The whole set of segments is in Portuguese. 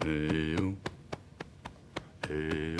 eu, eu, Então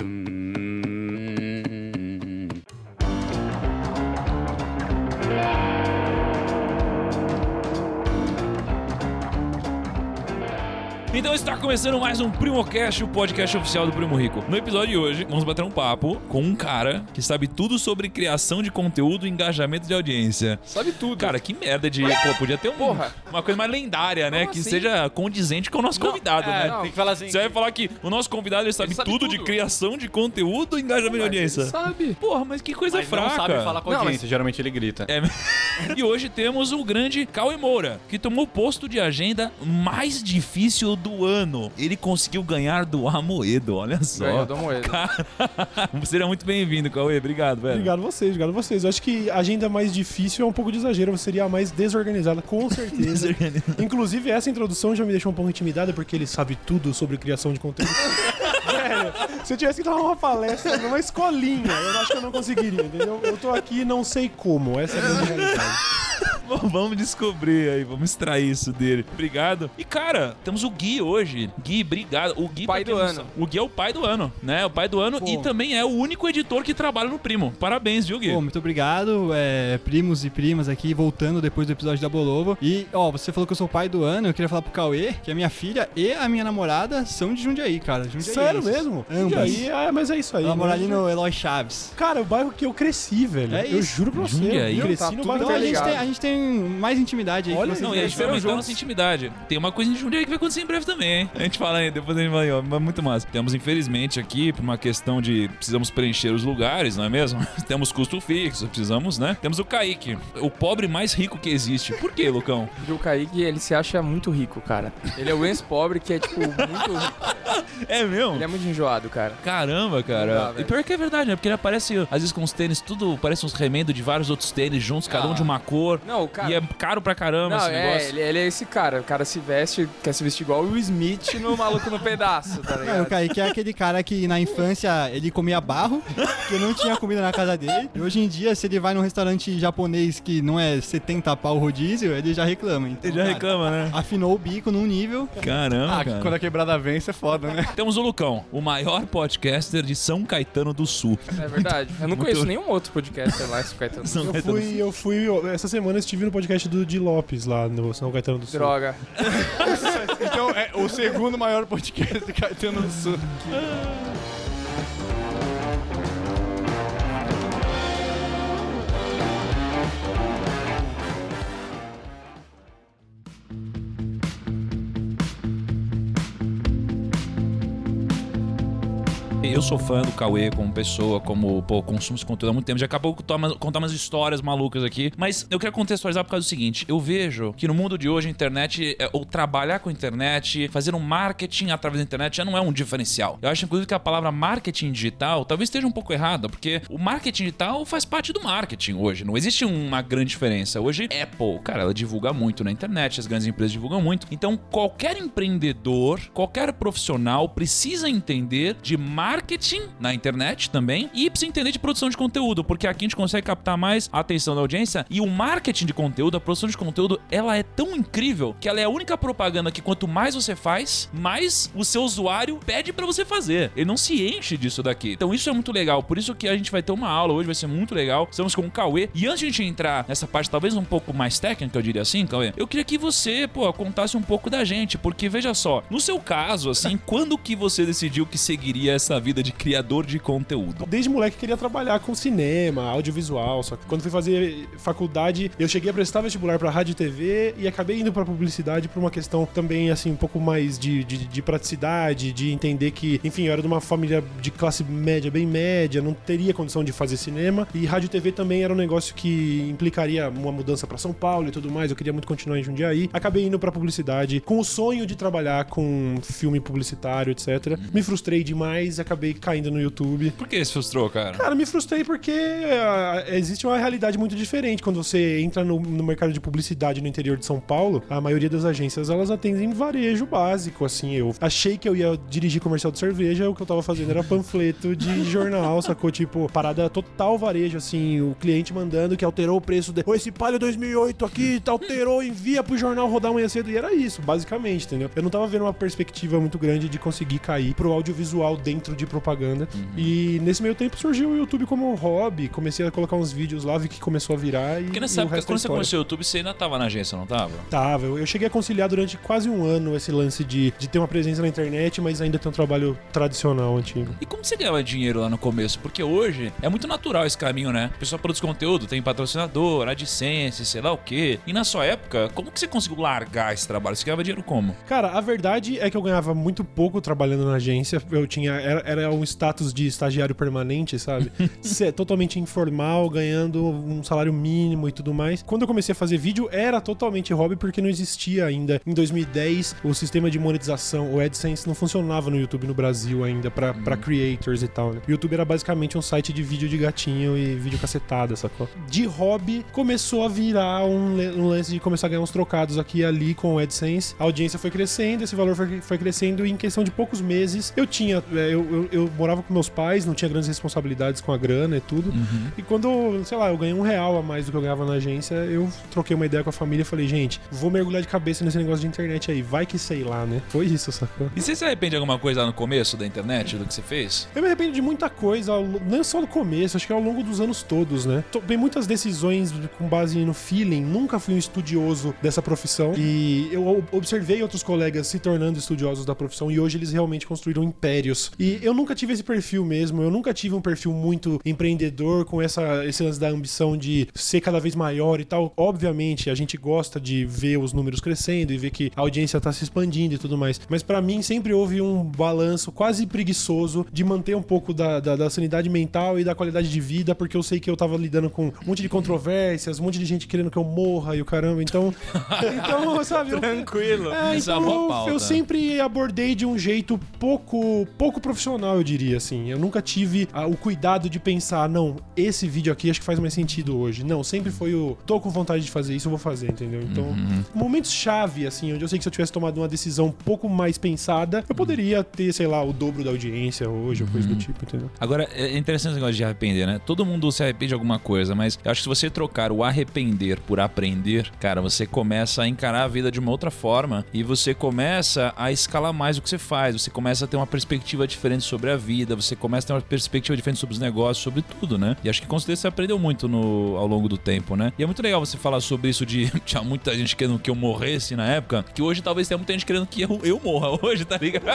está começando mais um PrimoCast, o podcast oficial do Primo Rico. No episódio de hoje, vamos bater um papo com um cara que sabe tudo sobre criação de conteúdo e engajamento de audiência. Sabe tudo. Cara, que merda de. Pô, podia ter um- Porra. uma coisa mais lendária, né? Como que assim? seja condizente com o nosso convidado, é, né? não. Tem que falar assim. Você vai falar que o nosso convidado ele sabe, Ele sabe tudo, de tudo. criação de conteúdo e engajamento de audiência. Sabe? Porra, mas que coisa mas fraca. não sabe falar com a Não, audiência, geralmente ele grita. É. e hoje temos o grande Cauê Moura, que tomou o posto de agenda mais difícil do ano. Ele conseguiu ganhar do Amoedo, olha só. Ganhou do Amoedo. Cara, seja muito bem-vindo, Cauê. Obrigado, velho. Obrigado vocês, obrigado vocês. Eu acho que a agenda mais difícil é um pouco de exagero, seria a mais desorganizada, com certeza. Inclusive, essa introdução já me deixou um pouco intimidada, porque ele sabe tudo sobre criação de conteúdo. Velho, se eu tivesse que dar uma palestra numa escolinha, eu acho que eu não conseguiria, entendeu? Eu tô aqui e não sei como, essa é a grande realidade. Bom, vamos descobrir aí, vamos extrair isso dele. Obrigado. E, cara, temos o Gui hoje. Gui, obrigado. O Gui, Pai do ano. sabe- O Gui é o pai do ano, né? O pai do ano Pô. e também é o único editor que trabalha no Primo. Parabéns, viu, Gui? Pô, muito obrigado, é, primos e primas aqui, voltando depois do episódio da Bolovo. E, ó, você falou que eu sou o pai do ano, eu queria falar pro Cauê que a minha filha e a minha namorada são de Jundiaí, cara. Jundiaí Sério mesmo? Ambas. E aí, é, mas é isso aí. Ela mora né? ali no Eloy Chaves. Cara, o bairro que eu cresci, velho. É eu isso. juro pra você. Jundiaí. Eu cresci Tá no bairro Então a gente, tem, a gente tem mais intimidade aí. Olha, Não, e a gente vai aumentar nossa intimidade. Tem uma coisa em Jundiaí que vai acontecer em breve também, hein? A gente fala aí, depois a gente vai, ó, mas muito massa. Temos, infelizmente, aqui, por uma questão de precisamos preencher os lugares, não é mesmo? Temos custo fixo, precisamos, né? Temos o Kaique, o pobre mais rico que existe. Por quê, Lucão? Porque o Kaique, ele se acha muito rico, cara. Ele é o ex-pobre que é, tipo, muito rico. É mesmo? Ele é muito enjoado, cara. Caramba, cara. dá, e pior que é verdade, né? Porque ele aparece, às vezes, com os tênis, tudo parece uns remendos de vários outros tênis juntos, cada um Ah. de uma cor. Não, o cara... E é caro pra caramba Não, esse é, negócio. ele, ele é esse cara. O cara se veste, quer se vestir igual o Smith no Maluco no Pedaço, tá Não, o ligado? Kaique é aquele cara que na infância ele comia barro, que não tinha comida na casa dele. E hoje em dia, se ele vai num restaurante japonês que não é 70 pau rodízio, ele já reclama. Então, Ele já cara, reclama, né? Afinou o bico num nível. Caramba, Ah, cara. quando a quebrada vence é foda, né? Temos o Lucão, o maior podcaster de São Caetano do Sul. É verdade. Eu não muito- conheço nenhum outro podcaster lá, esse Caetano. São Eu Caetano do fui, eu fui, essa semana eu estive no podcast do Di Lopes lá no São Caetano do Sul. Droga. Então é o segundo maior podcast de Caetano do Sul. Eu sou fã do Cauê como pessoa, como, pô, consumo esse conteúdo há muito tempo. Já acabou contar umas histórias malucas aqui. Mas eu quero contextualizar por causa do seguinte: eu vejo que no mundo de hoje a internet, é, ou trabalhar com a internet, fazer um marketing através da internet já não é um diferencial. Eu acho, inclusive, que a palavra marketing digital talvez esteja um pouco errada, porque o marketing digital faz parte do marketing hoje. Não existe uma grande diferença. Hoje, Apple, cara, ela divulga muito na internet, as grandes empresas divulgam muito. Então, qualquer empreendedor, qualquer profissional precisa entender de marketing na internet também e precisa entender de produção de conteúdo, porque aqui a gente consegue captar mais a atenção da audiência e o marketing de conteúdo, a produção de conteúdo, ela é tão incrível que ela é a única propaganda que quanto mais você faz, mais o seu usuário pede pra você fazer. Ele não se enche disso daqui. Então isso é muito legal, por isso que a gente vai ter uma aula hoje, vai ser muito legal. Estamos com o Cauê e antes de a gente entrar nessa parte talvez um pouco mais técnica, eu diria assim, Cauê, eu queria que você, pô, contasse um pouco da gente, porque veja só, no seu caso, assim, quando que você decidiu que seguiria essa vida de criador de conteúdo? Desde moleque queria trabalhar com cinema, audiovisual, só que quando fui fazer faculdade, eu cheguei a prestar vestibular pra rádio e TV e acabei indo pra publicidade por uma questão também, assim, um pouco mais de, de, de praticidade, de entender que, enfim, eu era de uma família de classe média, bem média, não teria condição de fazer cinema e rádio e TV também era um negócio que implicaria uma mudança pra São Paulo e tudo mais, eu queria muito continuar em Jundiaí. Acabei indo pra publicidade com o sonho de trabalhar com filme publicitário, etc. Me frustrei demais, acabei caindo no YouTube. Por que se frustrou, cara? Cara, me frustrei porque ah, existe uma realidade muito diferente. Quando você entra no, no mercado de publicidade no interior de São Paulo, a maioria das agências elas atendem varejo básico, assim. Eu achei que eu ia dirigir comercial de cerveja, o que eu tava fazendo era panfleto de jornal, sacou? Tipo, parada total varejo, assim, o cliente mandando que alterou o preço de. Ô, esse palio 2008 aqui, tá, alterou, envia pro jornal rodar amanhã cedo. E era isso, basicamente, entendeu? Eu não tava vendo uma perspectiva muito grande de conseguir cair pro audiovisual dentro de propaganda. E nesse meio tempo surgiu o YouTube como hobby. Comecei a colocar uns vídeos lá, vi que começou a virar e. Porque e nessa o época, é quando você história. conheceu o YouTube, você ainda tava na agência, não tava? Tava, eu, eu cheguei a conciliar durante quase um ano esse lance de, de ter uma presença na internet, mas ainda ter um trabalho tradicional, antigo. E como você ganhava dinheiro lá no começo? Porque hoje é muito natural esse caminho, né? O pessoal produz conteúdo, tem patrocinador, AdSense, sei lá o quê. E na sua época, como que você conseguiu largar esse trabalho? Você ganhava dinheiro como? Cara, a verdade é que eu ganhava muito pouco trabalhando na agência. Eu tinha. Era, era um status de estagiário permanente, sabe? Totalmente informal, ganhando um salário mínimo e tudo mais. Quando eu comecei a fazer vídeo, era totalmente hobby, porque não existia ainda. Em 2010, o sistema de monetização, o AdSense, não funcionava no YouTube no Brasil ainda, pra, pra creators e tal, né? O YouTube era basicamente um site de vídeo de gatinho e vídeo cacetada, sacou? De hobby, começou a virar um, um lance de começar a ganhar uns trocados aqui e ali com o AdSense. A audiência foi crescendo, esse valor foi, foi crescendo e em questão de poucos meses eu tinha. é, Eu, eu, eu morava com meus pais, não tinha grandes responsabilidades com a grana e tudo. E quando, sei lá, eu ganhei um real a mais do que eu ganhava na agência, eu troquei uma ideia com a família e falei, gente, vou mergulhar de cabeça nesse negócio de internet aí. Vai que sei lá, né? Foi isso, sacou? E você se arrepende de alguma coisa lá no começo da internet, do que você fez? Eu me arrependo de muita coisa, não só no começo, acho que ao longo dos anos todos, né? Tomei muitas decisões com base no feeling, nunca fui um estudioso dessa profissão e eu observei outros colegas se tornando estudiosos da profissão e hoje eles realmente construíram impérios. E eu nunca tive esse perfil mesmo, eu nunca tive um perfil muito empreendedor com essa esse lance da ambição de ser cada vez maior e tal. Obviamente, a gente gosta de ver os números crescendo e ver que a audiência tá se expandindo e tudo mais. Mas pra mim sempre houve um balanço quase preguiçoso de manter um pouco da, da, da sanidade mental e da qualidade de vida, porque eu sei que eu tava lidando com um monte de controvérsias, um monte de gente querendo que eu morra e o caramba. Então, então sabe, eu, Tranquilo. é, é então eu- pauta. eu sempre abordei de um jeito pouco pouco profissional, eu diria assim. Eu nunca tive ah, o cuidado de pensar, não, esse vídeo aqui acho que faz mais sentido hoje. Não, sempre foi o tô com vontade de fazer isso, eu vou fazer, entendeu? Então, Uhum. momentos chave assim, onde eu sei que se eu tivesse tomado uma decisão um pouco mais pensada, eu poderia ter, sei lá, o dobro da audiência hoje, ou coisa Uhum. do tipo, entendeu? Agora, é interessante esse negócio de arrepender, né? Todo mundo se arrepende de alguma coisa, mas eu acho que se você trocar o arrepender por aprender, cara, você começa a encarar a vida de uma outra forma e você começa a escalar mais o que você faz, você começa a ter uma perspectiva diferente sobre a vida, você começa a ter uma perspectiva diferente sobre os negócios, sobre tudo, né? E acho que com certeza você aprendeu muito no, ao longo do tempo, né? E é muito legal você falar sobre isso de tinha muita gente querendo que eu morresse na época, que hoje talvez tenha muita gente querendo que eu, eu morra hoje, tá ligado?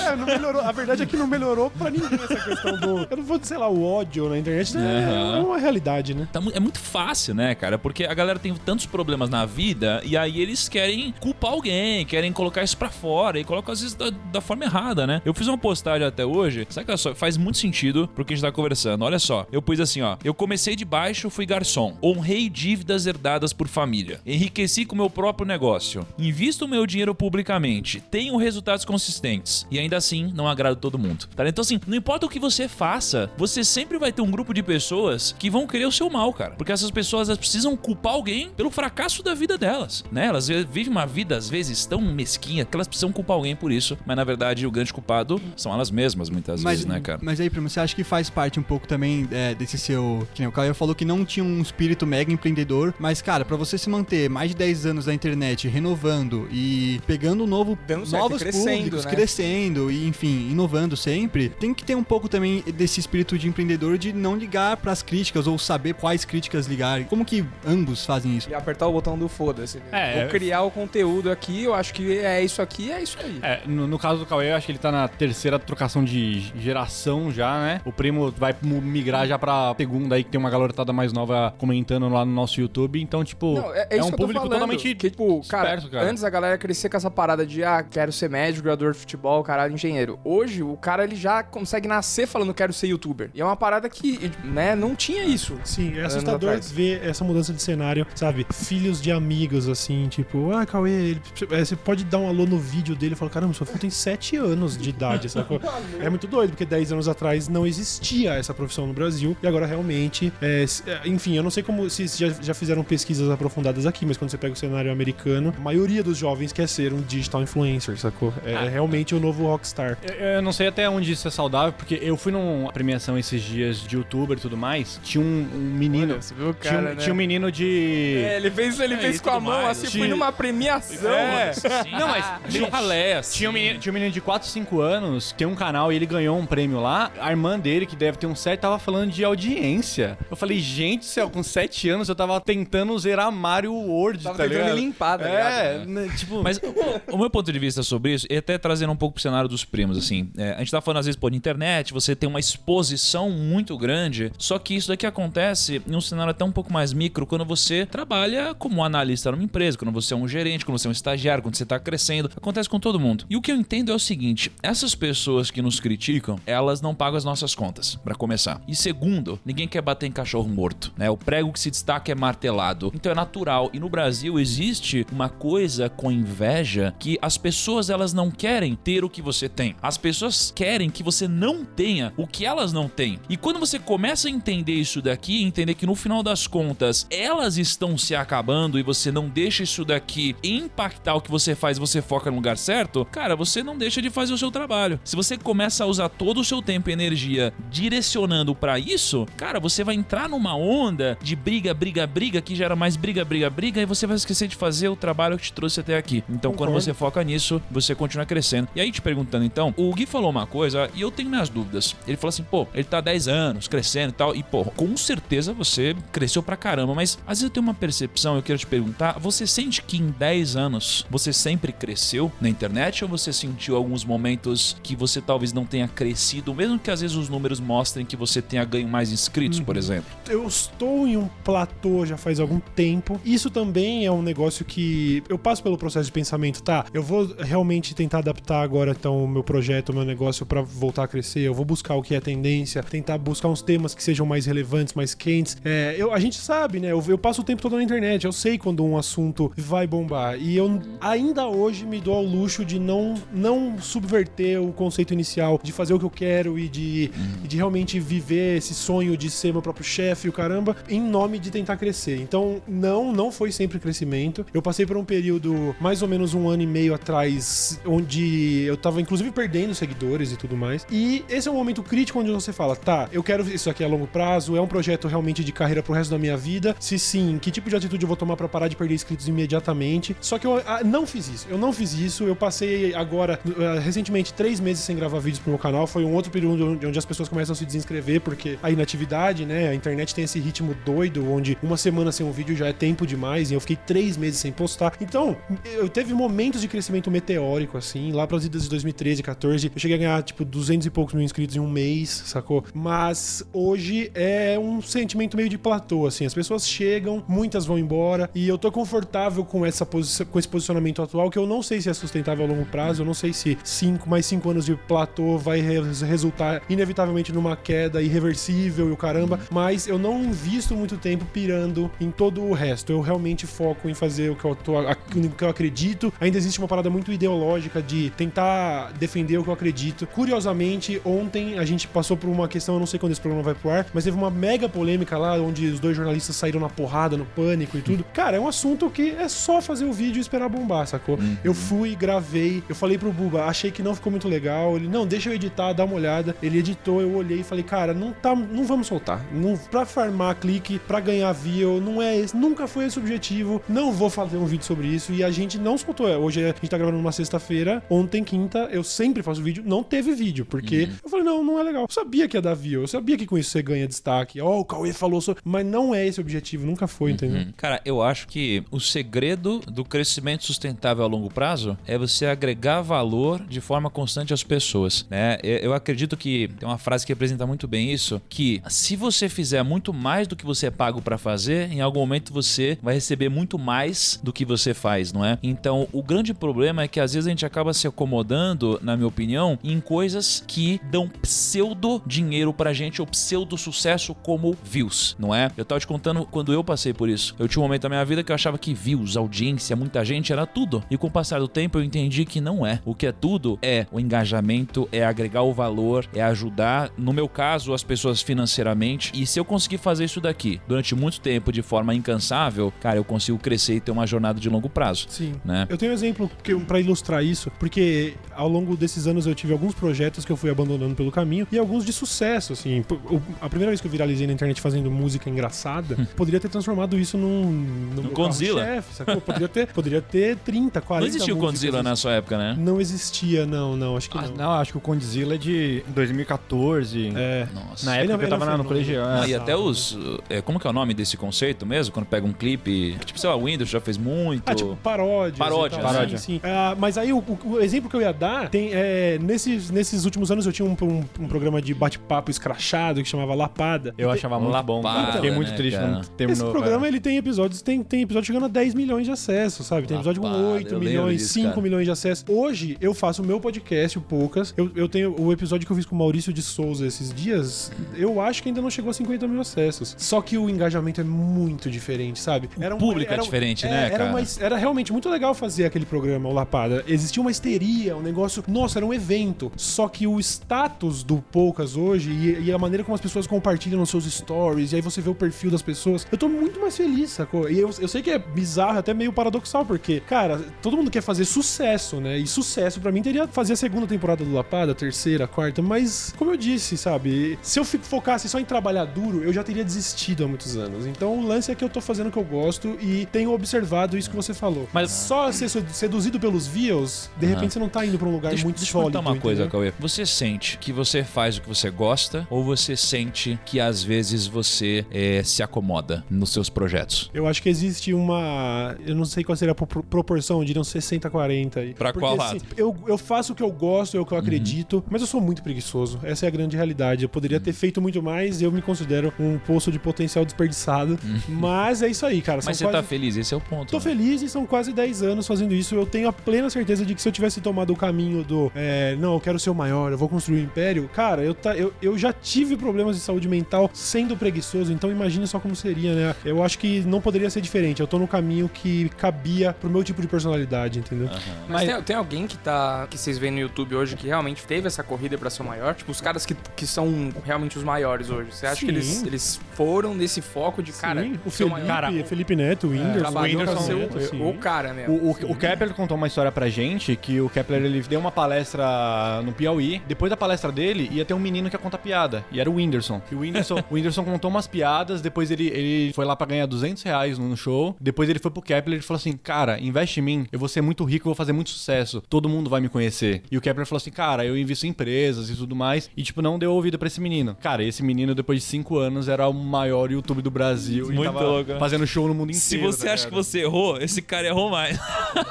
É, não melhorou. A verdade é que não melhorou pra ninguém essa questão do. Eu não vou dizer, sei lá, o ódio na internet. É, Aham. é uma realidade, né? Tá é muito fácil, né, cara? Porque a galera tem tantos problemas na vida e aí eles querem culpar alguém, querem colocar isso pra fora e colocam às vezes da, da forma errada, né? Eu fiz uma postagem até hoje, sabe que olha só, faz muito sentido pro que a gente tá conversando. Olha só, eu pus assim, ó. Eu comecei de baixo, fui garçom. Honrei dívidas herdadas por família. Enriqueci com meu próprio negócio. Invisto meu dinheiro publicamente. Tenho resultados consistentes. E ainda assim, não agrado todo mundo. Tá? Então, assim, não importa o que você faça, você sempre vai ter um grupo de pessoas que vão querer o seu mal, cara. Porque essas pessoas elas precisam culpar alguém pelo fracasso da vida delas, né? Elas vivem uma vida, às vezes, tão mesquinha que elas precisam culpar alguém por isso. Mas, na verdade, o grande culpado são elas mesmas, muitas Mas, vezes, né, cara? mas aí, primo, você acha que faz parte um pouco também é, desse seu. Que nem o Caio falou que não tinha um espírito mega empreendedor, mas, cara, pra você se manter mais de 10 anos na internet, renovando e pegando um novo, Dando certo, novos crescendo, públicos, né? crescendo e, enfim, inovando sempre, tem que ter um pouco também desse espírito de empreendedor de não ligar pras críticas ou saber quais críticas ligar. Como que ambos fazem isso? E apertar o botão do foda-se. É, Vou criar o conteúdo aqui, eu acho que é isso aqui, é isso aí. É, no, no caso do Cauê, eu acho que ele tá na terceira trocação de geração já, né? O primo vai migrar já pra segunda aí, que tem uma galoretada mais nova comentando lá no nosso YouTube. Então, tipo, Não, é, é isso um que eu tô público falando, totalmente que, tipo, cara, esperto, cara. antes a galera crescia com essa parada de, ah, quero ser médico, jogador de futebol, caralho, engenheiro. Hoje, o cara, ele já consegue nascer falando, quero ser youtuber. E é uma parada que, né, não tinha isso. Sim, é assustador ver essa mudança de cenário, sabe? Filhos de amigos, assim, tipo, ah, Cauê, ele- é, você pode dar um alô no vídeo dele e falar, caramba, seu filho tem 7 anos de idade, sacou? É muito doido, porque 10 anos atrás não existia essa profissão no Brasil e agora realmente. é, é, enfim, eu não sei como se já, já fizeram pesquisas aprofundadas aqui, mas quando você pega o cenário americano, a maioria dos jovens quer ser um digital influencer, sacou? É, é realmente o novo rockstar. Eu, eu não sei até onde isso é saudável, porque eu fui numa premiação esses dias de youtuber e tudo mais. Tinha um, um menino. Olha, você viu o tinha, cara, um, né? tinha um menino de. É, ele fez, ele É, fez com a mão mais, assim, assim. fui numa premiação. É. Sim. Não, mas tinha- ralé, assim. Tinha um, menino, tinha um menino de 4, 5 anos, tem um canal e ele ganhou um prêmio lá. A irmã dele, que deve ter um 7, tava falando de audiência. Eu falei, gente do céu, com 7 anos eu tava tentando zerar Mario World, Tava tá tentando ligado? me limpar, tá É, ligado? né, tipo... Mas o, o meu ponto de vista sobre isso, e até trazendo um pouco pro cenário dos primos, assim, é, a gente tá falando às vezes, pô, na internet, você tem uma exposição muito grande, só que isso daqui acontece em um cenário até um pouco mais micro, quando você trabalha como analista numa empresa, quando você é um gerente, quando você é um estagiário, quando você tá crescendo, acontece com todo mundo. E o que eu entendo é o seguinte, essas pessoas que nos criticam, elas não pagam as nossas contas, pra começar. E segundo, ninguém quer bater em cachorro morto, né? O prego que se destaca é martelado. Então é natural. E no Brasil existe uma coisa com inveja que as pessoas elas não querem ter o que você tem. As pessoas querem que você não tenha o que elas não têm. E quando você começa a entender isso daqui, entender que no final das contas elas estão se acabando e você não deixa isso daqui impactar o que você faz, você foca no lugar certo, cara, você não deixa de fazer o seu trabalho. Se você começa a usar todo o seu tempo e energia direcionando pra isso, cara, você vai entrar numa onda de briga, briga, briga que gera mais briga, briga, briga e você vai esquecer de fazer o trabalho que te trouxe até aqui. Então, quando você foca nisso, você continua crescendo. E aí, te perguntando então, o Gui falou uma coisa e eu tenho minhas dúvidas. Ele falou assim, pô, ele tá há 10 anos crescendo e tal, e pô, com certeza você cresceu pra caramba, mas às vezes eu tenho uma percepção, eu quero te perguntar, você sente que em 10 anos você sempre cresceu na internet ou você sentiu alguns momentos que você talvez não tenha crescido, mesmo que às vezes os números mostrem que você tenha ganho mais inscritos, por exemplo? eu estou em um platô já faz algum tempo. Isso também é um negócio que eu passo pelo processo de pensamento, tá? Eu vou realmente tentar adaptar agora então o meu projeto, o meu negócio pra voltar a crescer. Eu vou buscar o que é tendência, tentar buscar uns temas que sejam mais relevantes, mais quentes. É, eu, a gente sabe, né? Eu, eu passo o tempo todo na internet. Eu sei quando um assunto vai bombar e eu ainda hoje me dou ao luxo de não não subverter o conceito inicial, de fazer o que eu quero e de, e de realmente viver esse sonho de ser meu próprio chefe, o caramba, em nome de tentar crescer. Então, não, não foi sempre crescimento. Eu passei por um período, mais ou menos um ano e meio atrás, onde eu tava inclusive perdendo seguidores e tudo mais. E esse é um momento crítico onde você fala, tá, eu quero isso aqui a longo prazo, é um projeto realmente de carreira pro resto da minha vida. Se sim, que tipo de atitude eu vou tomar pra parar de perder inscritos imediatamente? Só que eu ah, não fiz isso. Eu não fiz isso. Eu passei agora, ah, recentemente, três meses sem gravar vídeos pro meu canal. Foi um outro período onde- as pessoas começam a se desinscrever, porque a inatividade, né? A internet tem esse ritmo doido, onde uma semana sem um vídeo já é tempo demais, e eu fiquei três meses sem postar. Então, eu teve momentos de crescimento meteórico, assim, lá pras idas de 2013, 14. Eu cheguei a ganhar, tipo, 200 e poucos mil inscritos em um mês, sacou? Mas hoje é um sentimento meio de platô, assim. As pessoas chegam, muitas vão embora, e eu tô confortável com, essa com esse posicionamento atual, que eu não sei se é sustentável a longo prazo, eu não sei se cinco, mais cinco anos de platô vai re- resultar inevitavelmente numa queda irreversível e o caramba, mas eu não invisto muito tempo pirando em todo o resto. Eu realmente foco em fazer o que eu, tô, a- o que eu acredito. Ainda existe uma parada muito ideológica de tentar defender o que eu acredito. Curiosamente, ontem a gente passou por uma questão, eu não sei quando esse programa vai pro ar, mas teve uma mega polêmica lá, onde os dois jornalistas saíram na porrada, no pânico e tudo. Cara, é um assunto que é só fazer o vídeo e esperar bombar, sacou? Eu fui, gravei, eu falei pro Buba, achei que não ficou muito legal. Ele, não, deixa eu editar, dá uma olhada. Ele editou, eu olhei e falei, cara, não tá, não vamos soltar. Não, pra farmar clique, pra ganhar view, não é esse, nunca foi esse o objetivo. Não vou fazer um vídeo sobre isso e a gente não soltou. Hoje a gente tá gravando numa sexta-feira, ontem, quinta, eu sempre faço vídeo, não teve vídeo, porque eu falei, não, não é legal. Eu sabia que ia dar view, eu sabia que com isso você ganha destaque. Ó, o Cauê falou sobre. Mas não é esse o objetivo, nunca foi, entendeu? Hum. Cara, eu acho que o segredo do crescimento sustentável a longo prazo é você agregar valor de forma constante às pessoas, né? Eu acredito que tem uma frase que representa muito bem isso, que se você fizer muito mais do que você é pago pra fazer, em algum momento você vai receber muito mais do que você faz, não é? Então, o grande problema é que às vezes a gente acaba se acomodando, na minha opinião, em coisas que dão pseudo dinheiro pra gente ou pseudo sucesso como views, não é? Eu tava te contando quando eu passei por isso. Eu tinha um momento da minha vida que eu achava que views, audiência, muita gente era tudo. E com o passar do tempo eu entendi que não é. O que é tudo é o engajamento muito, é agregar o valor, é ajudar, no meu caso, as pessoas financeiramente. E se eu conseguir fazer isso daqui durante muito tempo de forma incansável, cara, eu consigo crescer e ter uma jornada de longo prazo. Sim. Né? Eu tenho um exemplo pra ilustrar isso, porque ao longo desses anos eu tive alguns projetos que eu fui abandonando pelo caminho e alguns de sucesso, assim. O- A primeira vez que eu viralizei na internet fazendo música engraçada, poderia ter transformado isso num. num meu Godzilla. sacou? Poderia ter, poderia ter 30, 40 Não existiu músicas Godzilla assim. na sua época, né? Não existia, não, não, acho que Ah, não. não, acho que o Condzilla é de 2014. É. Nossa. Na Ele época não- que eu ele tava não na- no colegial. Ah, e até os. é, como que é o nome desse conceito mesmo? Quando pega um clipe. Tipo, sei lá, o Windows já fez muito. Ah, tipo, paródia. Paródia, paródia. Sim, sim. Ah, mas aí o, o- exemplo que eu ia dar tem. É, nesses, nesses últimos anos eu tinha um, um- um programa de bate-papo escrachado que chamava Lapada. Eu achava muito bom, Fiquei muito né, triste cara? quando terminou. Esse programa cara. ele tem episódios, tem, tem episódio chegando a 10 milhões de acessos, sabe? Tem episódio com Lapada, 8 eu lembro milhões, disso, 5 cara. milhões de acessos. Hoje eu faço o meu podcast, o Poucas. Eu, eu tenho o episódio que eu fiz com o Maurício de Souza esses dias. Eu acho que ainda não chegou a 50 mil acessos. Só que o engajamento é muito diferente, sabe? O público é diferente, né, era, cara? uma- era realmente muito legal fazer aquele programa, o Lapada. Existia uma histeria, um negócio. Nossa, era um evento. Só que o status do Poucas hoje e, e a maneira como as pessoas compartilham nos seus stories, e aí você vê o perfil das pessoas, eu tô muito mais feliz, sacou? E eu, eu sei que é bizarro, até meio paradoxal, porque, cara, todo mundo quer fazer sucesso, né? E sucesso pra mim teria fazer a segunda temporada do Lapada, terceira, quarta, mas, como eu disse, sabe? Se eu focasse só em trabalhar duro, eu já teria desistido há muitos anos. Então o lance é que eu tô fazendo o que eu gosto e tenho observado isso que você falou. Mas só ser sedu- seduzido pelos views, de repente você não tá indo pra um lugar Deixa, muito deixa eu sólido. perguntar uma coisa, entendeu? Cauê. Você sente que você faz o que você gosta ou você sente que às vezes você eh, se acomoda nos seus projetos? Eu acho que existe uma. Eu não sei qual seria a pro- proporção, eu diria uns 60-40 aí. Pra Porque, qual assim, lado? eu, eu faço o que eu gosto, é que eu acredito, mas eu sou muito preguiçoso. Essa é a grande realidade. Eu poderia ter feito muito mais, eu me considero um poço de potencial desperdiçado. Mas é isso aí, cara. Mas você são tá feliz, esse é o ponto. Tô né? feliz e são quase 10 anos fazendo isso. Eu tenho a plena certeza de que se eu tivesse tomado o caminho do é, não, eu quero ser o maior, eu vou construir um império, cara, eu, tá, eu, eu já tive problemas de saúde mental sendo preguiçoso, então imagine só como seria, né? Eu acho que não poderia ser diferente. Eu tô no caminho que cabia pro meu tipo de personalidade, entendeu? Mas, tem, tem alguém que tá. que vocês veem no YouTube hoje que realmente teve essa corrida pra ser o maior? Tipo, os caras que, que são realmente os maiores hoje. Você acha que eles, Sim. eles foram nesse foco de, cara, Sim, o Felipe, maior? Cara, Felipe Neto, o Whindersson, pra Whindersson Neto, o, sim. o cara mesmo. O, o, o Kepler contou uma história pra gente que o Kepler ele deu uma palestra no Piauí. Depois da palestra dele, ia ter um menino que ia contar piada. E era o Whindersson. E o Whindersson, o Whindersson contou umas piadas. Depois ele, ele foi lá pra ganhar 200 reais no show. Depois ele foi pro Kepler e falou assim: Cara, investe em mim. Eu vou ser muito rico, eu vou fazer muito sucesso. Todo mundo vai me conhecer. E o Kepler falou assim: Cara, eu invisto em empresas e tudo mais. E, tipo, não deu ouvido pra esse menino. Cara, esse menino, depois de 5 anos, era o maior YouTube do Brasil. e Muito tava louco? Fazendo show no mundo inteiro. Se você tá acha que você errou, esse cara errou mais.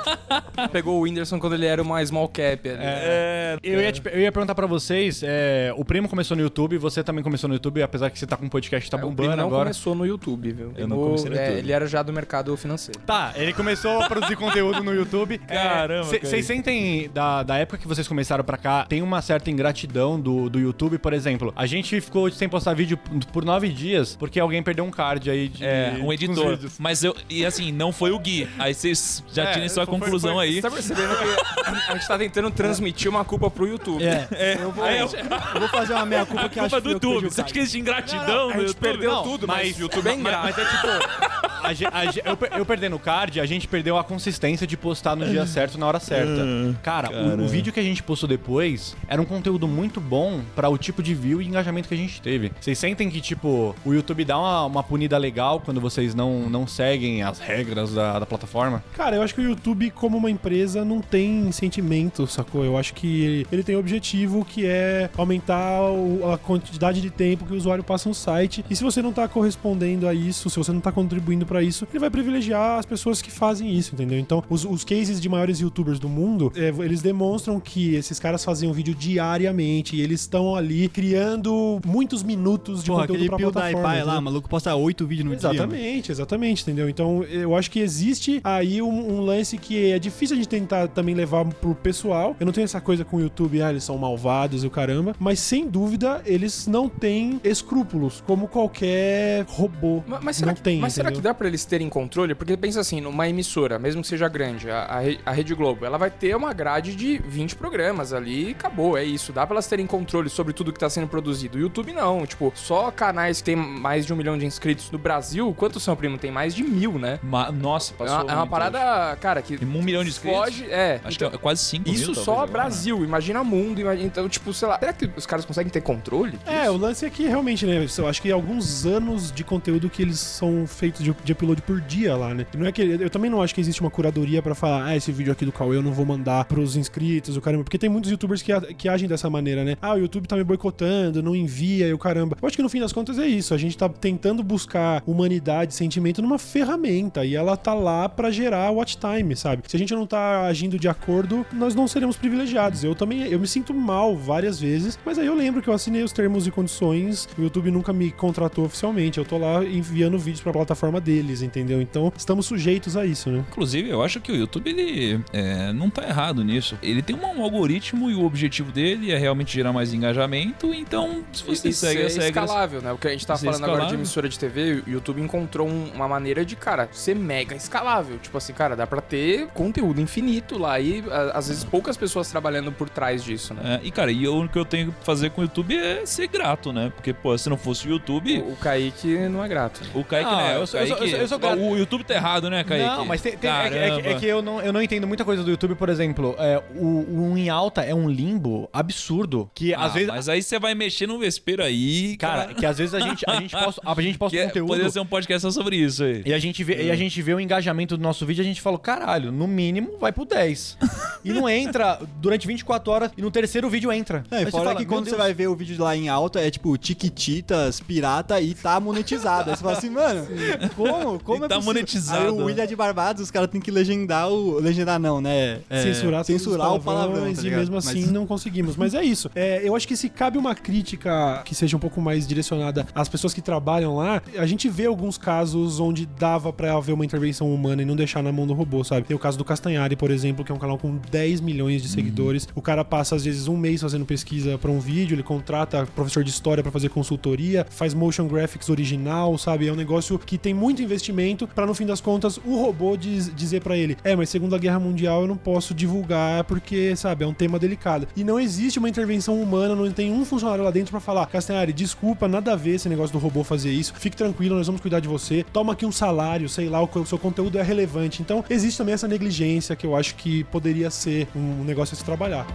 Pegou o Whindersson quando ele era uma small cap. ali. É. Eu ia, te- eu ia perguntar pra vocês, é, o Primo começou no YouTube, você também começou no YouTube, apesar que você tá com um podcast que tá É, o bombando Primo não agora. começou no YouTube, viu? Eu não O- comecei no é, YouTube. Ele era já do mercado financeiro. Tá, ele começou a produzir conteúdo no YouTube. Caramba, cara. Vocês sentem, da, da época que vocês começaram pra cá, tem uma certa ingratidão do, do YouTube, por exemplo. A gente ficou sem postar vídeo por nove dias porque alguém perdeu um card aí de. É, um editor. Mas eu. E assim, não foi o Gui. Aí vocês já É, tirem sua foi- conclusão foi- aí. Você tá percebendo que a gente tá tentando transmitir uma culpa pro YouTube. É, É, vou- é, eu vou fazer uma meia-culpa a que culpa acho que do foi eu YouTube. Você acha que cara. existe ingratidão a no gente perdeu Não. tudo, mas, Mas, YouTube é ingrato. mas é tipo. a a eu, eu perdendo o card, a gente perdeu a consistência de postar no dia certo, na hora certa. Cara, o- o, vídeo que a gente postou depois era um conteúdo muito bom pra o tipo de view e engajamento que a gente teve. Vocês sentem que, tipo, o YouTube dá uma, uma punida legal quando vocês não, não seguem as regras da, da plataforma? Cara, eu acho que o YouTube, como uma empresa, não tem sentimento, sacou? Eu acho que ele, tem um objetivo que é aumentar o- a quantidade de tempo que o usuário passa no site. E se você não tá correspondendo a isso, se você não tá contribuindo pra isso, ele vai privilegiar as pessoas que fazem isso, entendeu? Então, os, os cases de maiores youtubers do mundo, é, eles demonstram que esses caras faziam vídeo diariamente e eles estão ali criando muitos minutos de Porra, conteúdo aquele pra plataforma. lá, entendeu? maluco posta oito vídeos no dia. mano. Exatamente, exatamente, entendeu? Então eu acho que existe aí um, um lance que é difícil a gente tentar também levar pro pessoal. Eu não tenho essa coisa com o YouTube, ah, eles são malvados e o caramba, mas sem dúvida eles não têm escrúpulos, como qualquer robô Mas, mas será, não que, tem. mas será que entendeu? dá pra eles terem controle, porque pensa assim, numa emissora, mesmo que seja grande, a, a a Rede Globo, ela vai ter uma grade de 20 programas ali e acabou, é isso. Dá pra elas terem controle sobre tudo que tá sendo produzido. O YouTube não, tipo, só canais que tem mais de um milhão de inscritos no Brasil, quantos são, primo? Tem mais de mil, né? Ma- Nossa, É passou. uma, é uma parada, cara, que hoje. Tem um milhão de inscritos. foge, é. Acho então- que é quase 5 mil. isso talvez, só agora, né? Brasil, imagina mundo, imagina, então, tipo, sei lá, será que os caras conseguem ter controle? É, disso? o lance é que realmente, né? Eu acho que alguns anos de conteúdo que eles são feitos de, de upload por dia lá, né? Não é que, eu também não acho que existe uma curadoria pra falar, ah, esse vídeo aqui do Cauê eu não vou mandar pros inscritos, o caramba. Porque tem muitos youtubers que, que agem dessa maneira, né? Ah, o YouTube tá me boicotando, não envia e o caramba. Eu acho que no fim das contas é isso. A gente tá tentando buscar humanidade, sentimento numa ferramenta e ela tá lá pra gerar watch time, sabe? Se a gente não tá agindo de acordo, nós não seremos privilegiados. Eu também, eu me sinto mal várias vezes, mas aí eu lembro que eu assinei os termos e condições, o YouTube nunca me contratou oficialmente. Eu tô lá enviando vídeos pra plataforma deles, entendeu? Então, estamos sujeitos a isso, né? Inclusive, eu acho que o YouTube ele é, não tá errado nisso. Ele tem um algoritmo e o objetivo dele é realmente gerar mais engajamento. Então, se você E segue ser as regras. escalável, né? O que a gente tá Ser falando agora de escalável. emissora de TV, o YouTube encontrou um- uma maneira de, cara, ser mega escalável. Tipo assim, cara, dá pra ter conteúdo infinito lá e às vezes poucas pessoas trabalhando por trás disso, né? É, e cara, e o que eu tenho que fazer com o YouTube é ser grato, né? Porque, pô, se não fosse o YouTube. O, o Kaique não é grato. né? O Kaique, Ah, né? eu o sou- eu sou- Kaique- eu sou- eu sou grato. O YouTube tá errado, né, Kaique? Não, mas tem, tem- é, que- é é que eu não, eu não entendo muita coisa do YouTube, por exemplo. É, o, o em alta é um limbo absurdo. Que Ah, às vezes. Mas aí você vai mexer no vespeiro aí, Cara, que às vezes a gente, a gente posta, a gente posta que é, conteúdo. poderia ser um podcast só sobre isso aí. E a, gente vê, e a gente vê o engajamento do nosso vídeo e a gente fala, caralho, no mínimo vai pro 10. e não entra durante 24 horas e no terceiro vídeo entra. É, Aí você fora fala, que "Meu quando você Deus." vai ver o vídeo lá em alta, é tipo Tiquititas, pirata e tá monetizado. Aí você fala assim, mano, como? Como E é tá possível? monetizado. Aí o William de Barbados, os caras têm que legendar o... Legendar não, né? É, censurar, censurar o palavrão, palavrões tá ligado? mesmo assim Mas- não conseguimos. Mas é isso. É, eu acho que se cabe uma crítica que seja um pouco mais direcionada às pessoas que trabalham lá, a gente vê alguns casos onde dava pra haver uma intervenção humana e não deixar na mão do robô, sabe? Tem o caso do Castanhari, por exemplo, que é um canal com 10 milhões de seguidores. O cara passa às vezes um mês fazendo pesquisa pra um vídeo, ele contrata professor de história pra fazer consultoria, faz motion graphics original, sabe? É um negócio que tem muito investimento pra no fim das contas o robô diz- dizer pra ele: "É, mas Segunda Guerra Mundial eu não posso divulgar porque, sabe, é um tema delicado". E não existe uma intervenção humana, não tem um funcionário lá dentro pra falar: "Castanhari, desculpa, nada a ver esse negócio do robô fazer isso. Fique tranquilo, nós vamos cuidar de você. Toma aqui um salário, sei lá, o seu conteúdo é relevante". Então, existe também essa negligência que eu acho que poderia ser um negócio a se trabalhar.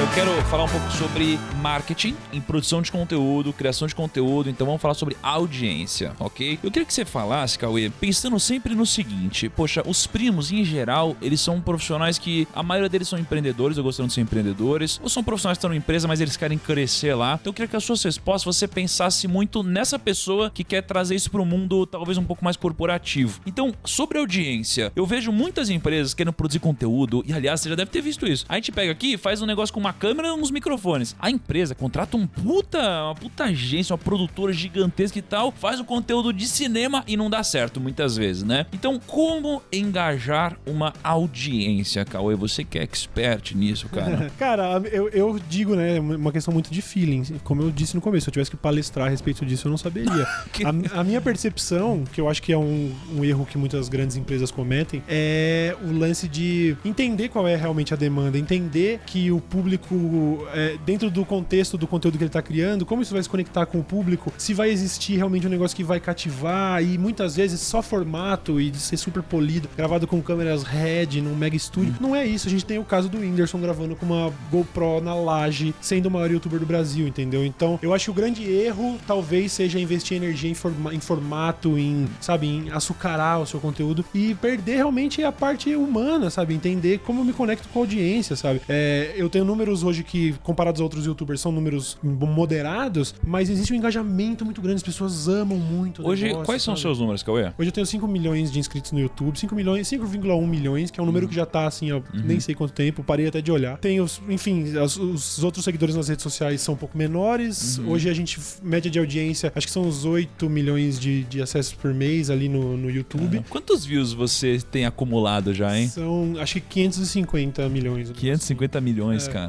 Eu quero falar um pouco sobre marketing em produção de conteúdo, criação de conteúdo, então vamos falar sobre audiência, ok? Eu queria que você falasse, Cauê, pensando sempre no seguinte: poxa, os primos, em geral, eles são profissionais que a maioria deles são empreendedores, eu gostando de ser empreendedores, ou são profissionais que estão na empresa, mas eles querem crescer lá. Então eu queria que as suas respostas você pensasse muito nessa pessoa que quer trazer isso para o mundo talvez um pouco mais corporativo. Então, sobre audiência, eu vejo muitas empresas querendo produzir conteúdo, e aliás, você já deve ter visto isso. A gente pega aqui, faz um negócio com uma câmera e uns microfones. A empresa contrata um puta, uma puta agência, uma produtora gigantesca e tal, faz o conteúdo de cinema e não dá certo muitas vezes, né? Então, como engajar uma audiência, Cauê? Você que é expert nisso, cara. Cara, eu, eu digo, né, uma questão muito de feeling. Como eu disse no começo, se eu tivesse que palestrar a respeito disso, eu não saberia. Que- a, a minha percepção, que eu acho que é um, um erro que muitas grandes empresas cometem, é o lance de entender qual é realmente a demanda, entender que o público, é, dentro do contexto do conteúdo que ele tá criando, como isso vai se conectar com o público, se vai existir realmente um negócio que vai cativar e muitas vezes só formato e de ser super polido, gravado com câmeras RED num mega estúdio. Não é isso. A gente tem o caso do Whindersson gravando com uma GoPro na laje, sendo o maior youtuber do Brasil, entendeu? Então, eu acho que o grande erro talvez seja investir energia em, forma- em formato, em, sabe, em açucarar o seu conteúdo e perder realmente a parte humana, sabe? Entender como eu me conecto com a audiência, sabe? É, eu tenho números hoje que, comparados a outros youtubers, são números moderados, mas existe um engajamento muito grande, as pessoas amam muito. Hoje, negócio, quais são os seus números, Cauê? Hoje eu tenho 5 milhões de inscritos no YouTube, 5 milhões, 5,1 milhões, que é um número que já tá assim, há nem sei quanto tempo, parei até de olhar. Tem os, enfim, as- os outros seguidores nas redes sociais são um pouco menores. Hoje a gente, média de audiência, acho que são uns 8 milhões de, de acessos por mês ali no, no YouTube. Quantos views você tem acumulado já, hein? São, acho que 550 milhões. 550 milhões, É. cara.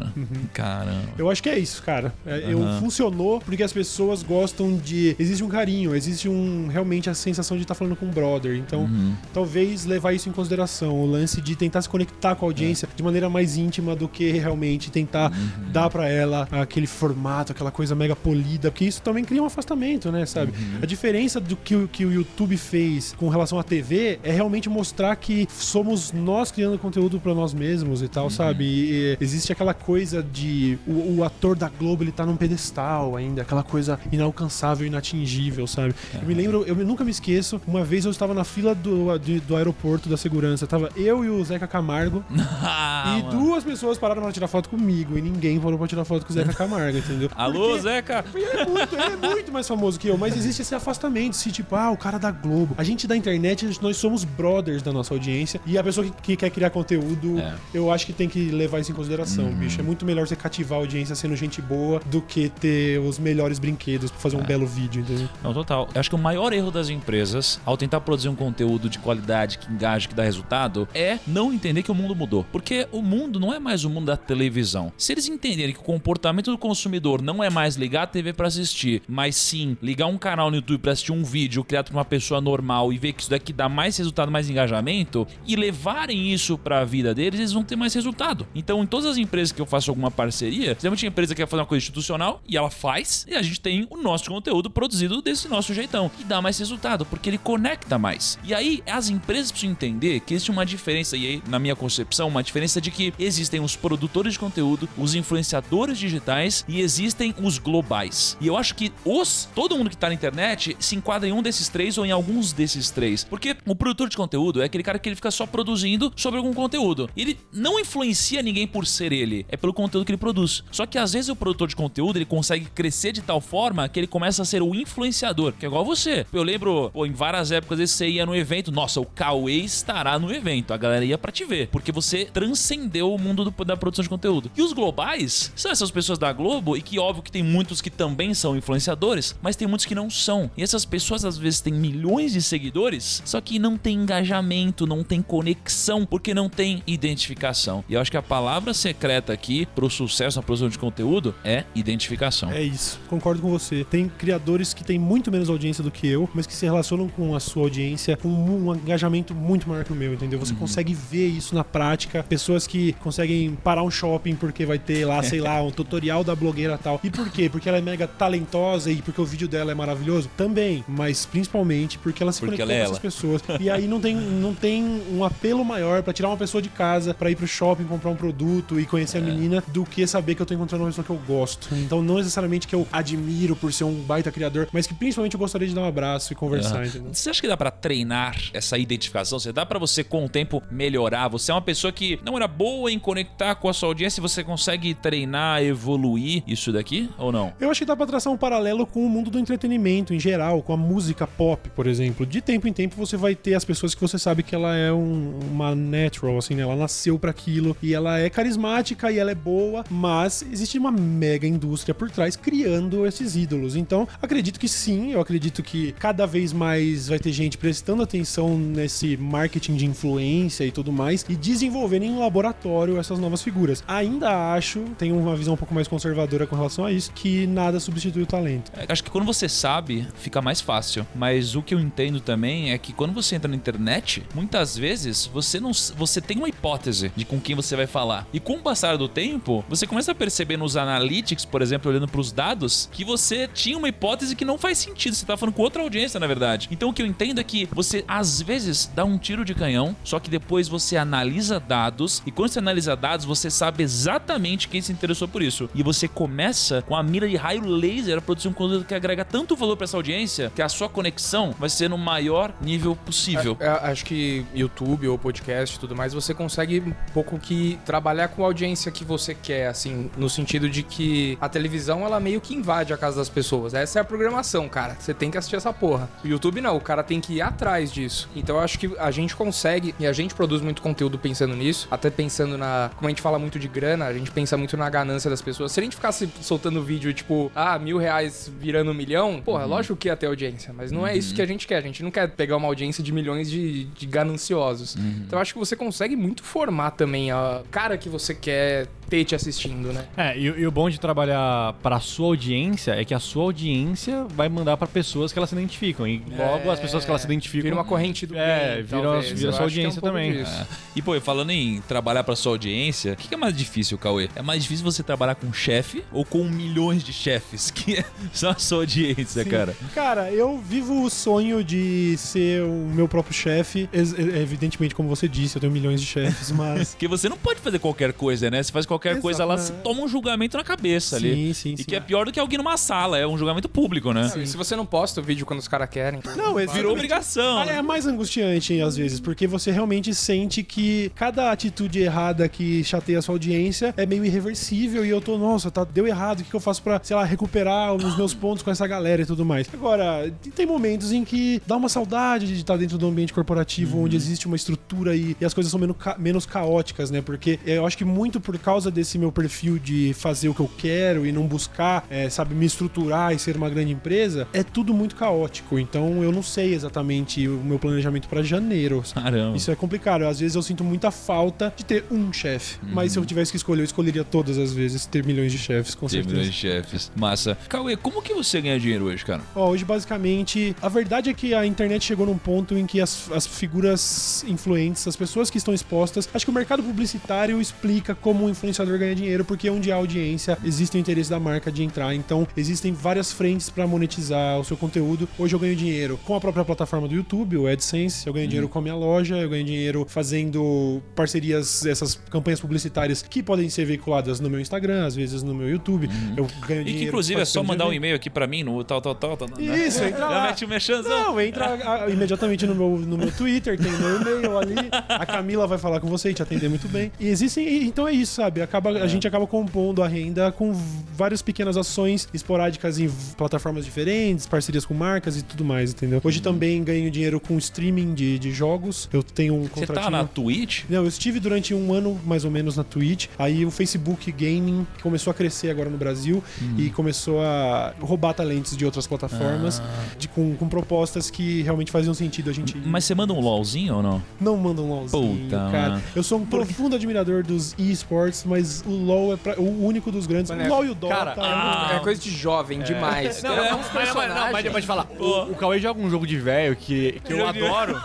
Caramba. Eu acho que é isso, cara. É, eu- Aham. funcionou porque as pessoas gostam de. Existe um carinho, existe um realmente a sensação de estar falando com um brother. Então, Uhum. talvez levar isso em consideração. O lance de tentar se conectar com a audiência É. de maneira mais íntima do que realmente tentar Uhum. dar pra ela aquele formato, aquela coisa mega polida. Porque isso também cria um afastamento, né? Sabe? Uhum. A diferença do que, o- que o YouTube fez com relação à TV é realmente mostrar que somos nós criando conteúdo pra nós mesmos e tal, Uhum. sabe? E, e existe aquela coisa de o, o ator da Globo ele tá num pedestal ainda, aquela coisa inalcançável, inatingível, sabe? Eu me lembro, eu nunca me esqueço, uma vez eu estava na fila do, do, do aeroporto da segurança, tava eu e o Zeca Camargo. Ah, e mano. duas pessoas pararam pra tirar foto comigo e ninguém parou pra tirar foto com o Zeca Camargo, entendeu? Alô, Porque- Zeca? ele é, muito, ele é muito mais famoso que eu, mas existe esse afastamento, esse tipo, ah, o cara da Globo. A gente da internet, nós somos brothers da nossa audiência. E a pessoa que, que quer criar conteúdo, É. eu acho que tem que levar isso em consideração, bicho. É muito melhor você cativar a audiência sendo gente boa do que ter os melhores brinquedos pra fazer um belo vídeo, entendeu? Não, total. Eu acho que o maior erro das empresas, ao tentar produzir um conteúdo de qualidade, que engaje, que dá resultado, é não entender que o mundo mudou. Porque o mundo não é mais o mundo da televisão. Se eles entenderem que o comportamento do consumidor não é mais ligar a TV pra assistir, mas sim ligar um canal no YouTube pra assistir um vídeo criado por uma pessoa normal e ver que isso daqui dá mais resultado, mais engajamento, e levarem isso pra vida deles, eles vão ter mais resultado. Então, em todas as empresas que eu faço alguma parceria, geralmente a empresa quer fazer uma coisa institucional e ela faz, e a gente tem o nosso conteúdo produzido desse nosso jeitão. E dá mais resultado, porque ele conecta mais. E aí, as empresas precisam entender que existe uma diferença, e aí, na minha concepção, uma diferença de que existem os produtores de conteúdo, os influenciadores digitais e existem os globais. E eu acho que os todo mundo que tá na internet se enquadra em um desses três ou em alguns desses três. Porque o produtor de conteúdo é aquele cara que ele fica só produzindo sobre algum conteúdo. Ele não influencia ninguém por ser ele, é pelo conteúdo que ele produz. Só que às vezes o produtor de conteúdo ele consegue crescer de tal forma que ele começa a ser o influenciador, que é igual você. Eu lembro, pô, em várias épocas você ia no evento, nossa, o Cauê estará no evento, a galera ia pra te ver, porque você transcendeu o mundo do- da produção de conteúdo. E os globais são essas pessoas da Globo e que óbvio que tem muitos que também são influenciadores, mas tem muitos que não são. E essas pessoas às vezes têm milhões de seguidores, só que não tem engajamento, não tem conexão, porque não tem identificação. E eu acho que a palavra secreta aqui pro sucesso na produção de conteúdo é identificação. É isso, concordo com você. Tem criadores que têm muito menos audiência do que eu, mas que se relacionam com a sua audiência com um engajamento muito maior que o meu, entendeu? Você consegue ver isso na prática. Pessoas que conseguem parar um shopping porque vai ter lá, sei lá, um tutorial da blogueira tal. E por quê? Porque ela é mega talentosa e porque o vídeo dela é maravilhoso? Também, mas principalmente porque ela se Porque conectou ela é com essas pessoas. E aí não tem, não tem um apelo maior pra tirar uma pessoa de casa, pra ir pro shopping comprar um produto e conhecer É. a menina, do que saber que eu tô encontrando uma pessoa que eu gosto. Então não necessariamente que eu admiro por ser um baita criador, mas que principalmente eu gostaria de dar um abraço e conversar, entendeu? Você acha que dá pra treinar essa identificação? Você dá pra você com o tempo melhorar? Você é uma pessoa que não era boa em conectar com a sua audiência, você consegue treinar, evoluir isso daqui ou não? Eu acho que dá pra traçar um paralelo com o mundo do entretenimento em geral, com a música pop, por exemplo. De tempo em tempo você vai ter as pessoas que você sabe que ela é um- uma natural, assim, né? Ela nasceu pra aquilo e ela é carismática e ela é boa, mas existe uma mega indústria por trás criando esses ídolos. Então, acredito que sim, eu acredito que cada vez mais vai ter gente prestando atenção nesse marketing de influência e tudo mais e desenvolvendo em laboratório essas novas figuras. Ainda acho, tenho uma visão um pouco mais conservadora com relação a isso, que nada substitui o talento. É, Acho que quando você sabe, fica mais fácil. Mas o que eu entendo também é que quando você entra na internet, muitas vezes você não você tem uma hipótese de com quem você vai falar. E com o passar do tempo, você começa a perceber nos analytics, por exemplo, olhando para os dados, que você tinha uma hipótese que não faz sentido. Você tá falando com outra audiência, na verdade. Então o que eu entendo é que você às vezes dá um tiro de canhão, só que depois você analisa dados e quando você analisa dados, você sabe exatamente quem se interessou por isso. E você começa com a mira de raio laser a produzir um conteúdo que agrega tanto valor para essa audiência que a sua conexão vai ser no maior nível possível. É, acho que YouTube ou podcast e tudo mais, você consegue um pouco que trabalhar com a audiência que você quer, assim, no sentido de que a televisão, ela meio que invade a casa das pessoas. Essa é a programação, cara. Você tem que assistir essa porra. O YouTube não, o cara tem que ir atrás disso. Então eu acho que a gente consegue, e a gente produz muito conteúdo pensando nisso, até pensando na. Como a gente fala muito de grana, a gente pensa muito na ganância das pessoas. Se a gente ficasse soltando vídeo, tipo, ah, mil reais virando um milhão, porra, lógico que ia ter audiência, mas não é isso que a gente quer. A gente não quer pegar uma audiência de milhões de, de gananciosos. Então eu acho que você consegue muito formar também a cara que você quer like ter te assistindo, né? É, e, e o bom de trabalhar para a sua audiência é que a sua audiência vai mandar para pessoas que elas se identificam. E logo as pessoas que elas se identificam. Vira uma corrente do É, bem, vira- talvez. vira sua que é um audiência também. É. E, pô, falando em trabalhar pra sua audiência, o que que é mais difícil, Cauê? É mais difícil você trabalhar com um chefe ou com milhões de chefes, que é só a sua audiência, Sim. cara? Cara, eu vivo o sonho de ser o meu próprio chefe. Evidentemente, como você disse, eu tenho milhões de chefes, mas. Porque você não pode fazer qualquer coisa, né? Você faz qualquer Exato, coisa lá, né? toma um julgamento na cabeça ali. sim, sim, E sim. que é pior do que alguém numa sala, é um julgamento público, né? Não, e se você não posta o vídeo quando os caras querem. Não, Virou exatamente. obrigação. Ah, né? É mais angustiante às vezes, porque você realmente sente que cada atitude errada que chateia a sua audiência é meio irreversível e eu tô, nossa, tá, deu errado, o que que eu faço pra, sei lá, recuperar os meus pontos com essa galera e tudo mais. Agora, tem momentos em que dá uma saudade de estar dentro do ambiente corporativo onde existe uma estrutura e, e as coisas são menos, ca- menos caóticas, né? Porque eu acho que muito por causa desse meu perfil de fazer o que eu quero e não buscar, é, sabe, me estruturar e ser uma grande empresa, é tudo muito caótico. Então eu não sei exatamente o meu planejamento pra janeiro. Caramba. Isso é complicado. Às vezes eu sinto muita falta de ter um chefe. Mas se eu tivesse que escolher, eu escolheria todas as vezes ter milhões de chefes, com Tem certeza. milhões de chefes. Massa. Cauê, como que você ganha dinheiro hoje, cara? Ó, hoje, basicamente, a verdade é que a internet chegou num ponto em que as, as figuras influentes, as pessoas que estão expostas, acho que o mercado publicitário explica como um influenciador ganha dinheiro, porque onde há audiência, existe o interesse da marca de entrar. Então, existem várias frentes para monetizar o seu conteúdo. Hoje eu ganho dinheiro com a própria plataforma do YouTube, o AdSense, eu ganho dinheiro com a minha loja, eu ganho dinheiro fazendo parcerias, essas campanhas publicitárias que podem ser veiculadas no meu Instagram, às vezes no meu YouTube. Eu ganho E dinheiro. que inclusive é só mandar um e-mail aqui pra mim no tal, tal, tal. tal né? Isso, entra lá. mete um. Não, entra ah, imediatamente no meu, no meu Twitter, tem meu e-mail ali. A Camila vai falar com você e te atender muito bem. E existem. e- Então é isso, sabe? Acaba, A gente acaba compondo a renda com várias pequenas ações esporádicas em plataformas diferentes, parcerias com marcas e tudo mais, entendeu? Hoje também ganho dinheiro com streaming de, de jogos. Eu tenho um Você contratinho. tá na Twitch? Não, eu estive durante um ano, mais ou menos, na Twitch. Aí o Facebook Gaming começou a crescer agora no Brasil e começou a roubar talentos de outras plataformas de- com, com propostas que realmente faziam sentido a gente. Mas você manda um LOLzinho ou não? Não manda um LOLzinho, Puta, cara. mano. Eu sou um profundo admirador dos esports, mas o LOL é pra- o único dos grandes. Mano, o é- LOL e o Dota. cara, Ah, É coisa de jovem demais. Não, é não, uns Mas, mas, não, mas pode falar. O, o Cauê joga um jogo de velho que, que eu adoro.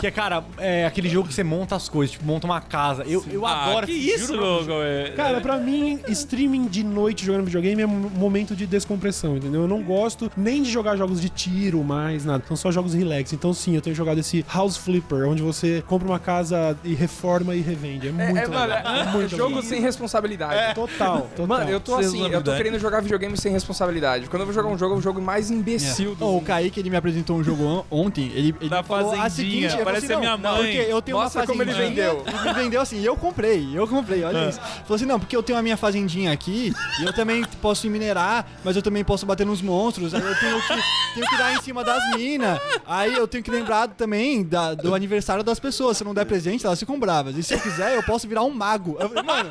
Que é, cara, é aquele jogo que você monta as coisas, tipo, monta uma casa. Eu, eu Ah, adoro. que isso. Cauê? Cara, pra mim, streaming de noite jogando videogame é um momento de descompressão, entendeu? Eu não gosto nem de jogar jogos de tiro mais, nada. São só jogos relax. Então, sim, eu tenho jogado esse House Flipper, onde você compra uma casa e reforma e revende. É É, muito é, legal. é, muito jogo legal. sem responsabilidade. Total, total. Mano, eu tô Sem assim, eu tô querendo jogar videogame sem responsabilidade. Quando eu vou jogar um jogo, é o jogo mais imbecil do Oh, o. Kaique, ele me apresentou um jogo on- ontem, ele, ele Da falou a fazendinha, seguinte, eu falei parece assim, minha não, mãe. Porque eu tenho Mostra uma como ele vendeu. Ele vendeu assim, e eu comprei, eu comprei, olha isso. Falou assim, não, porque eu tenho a minha fazendinha aqui, e eu também posso minerar, mas eu também posso bater nos monstros, aí eu tenho que, tenho que dar em cima das minas, aí eu tenho que lembrar também da- do aniversário das pessoas, se eu não der presente, elas ficam bravas. E se eu quiser, eu posso virar um mago. Eu falei, mano,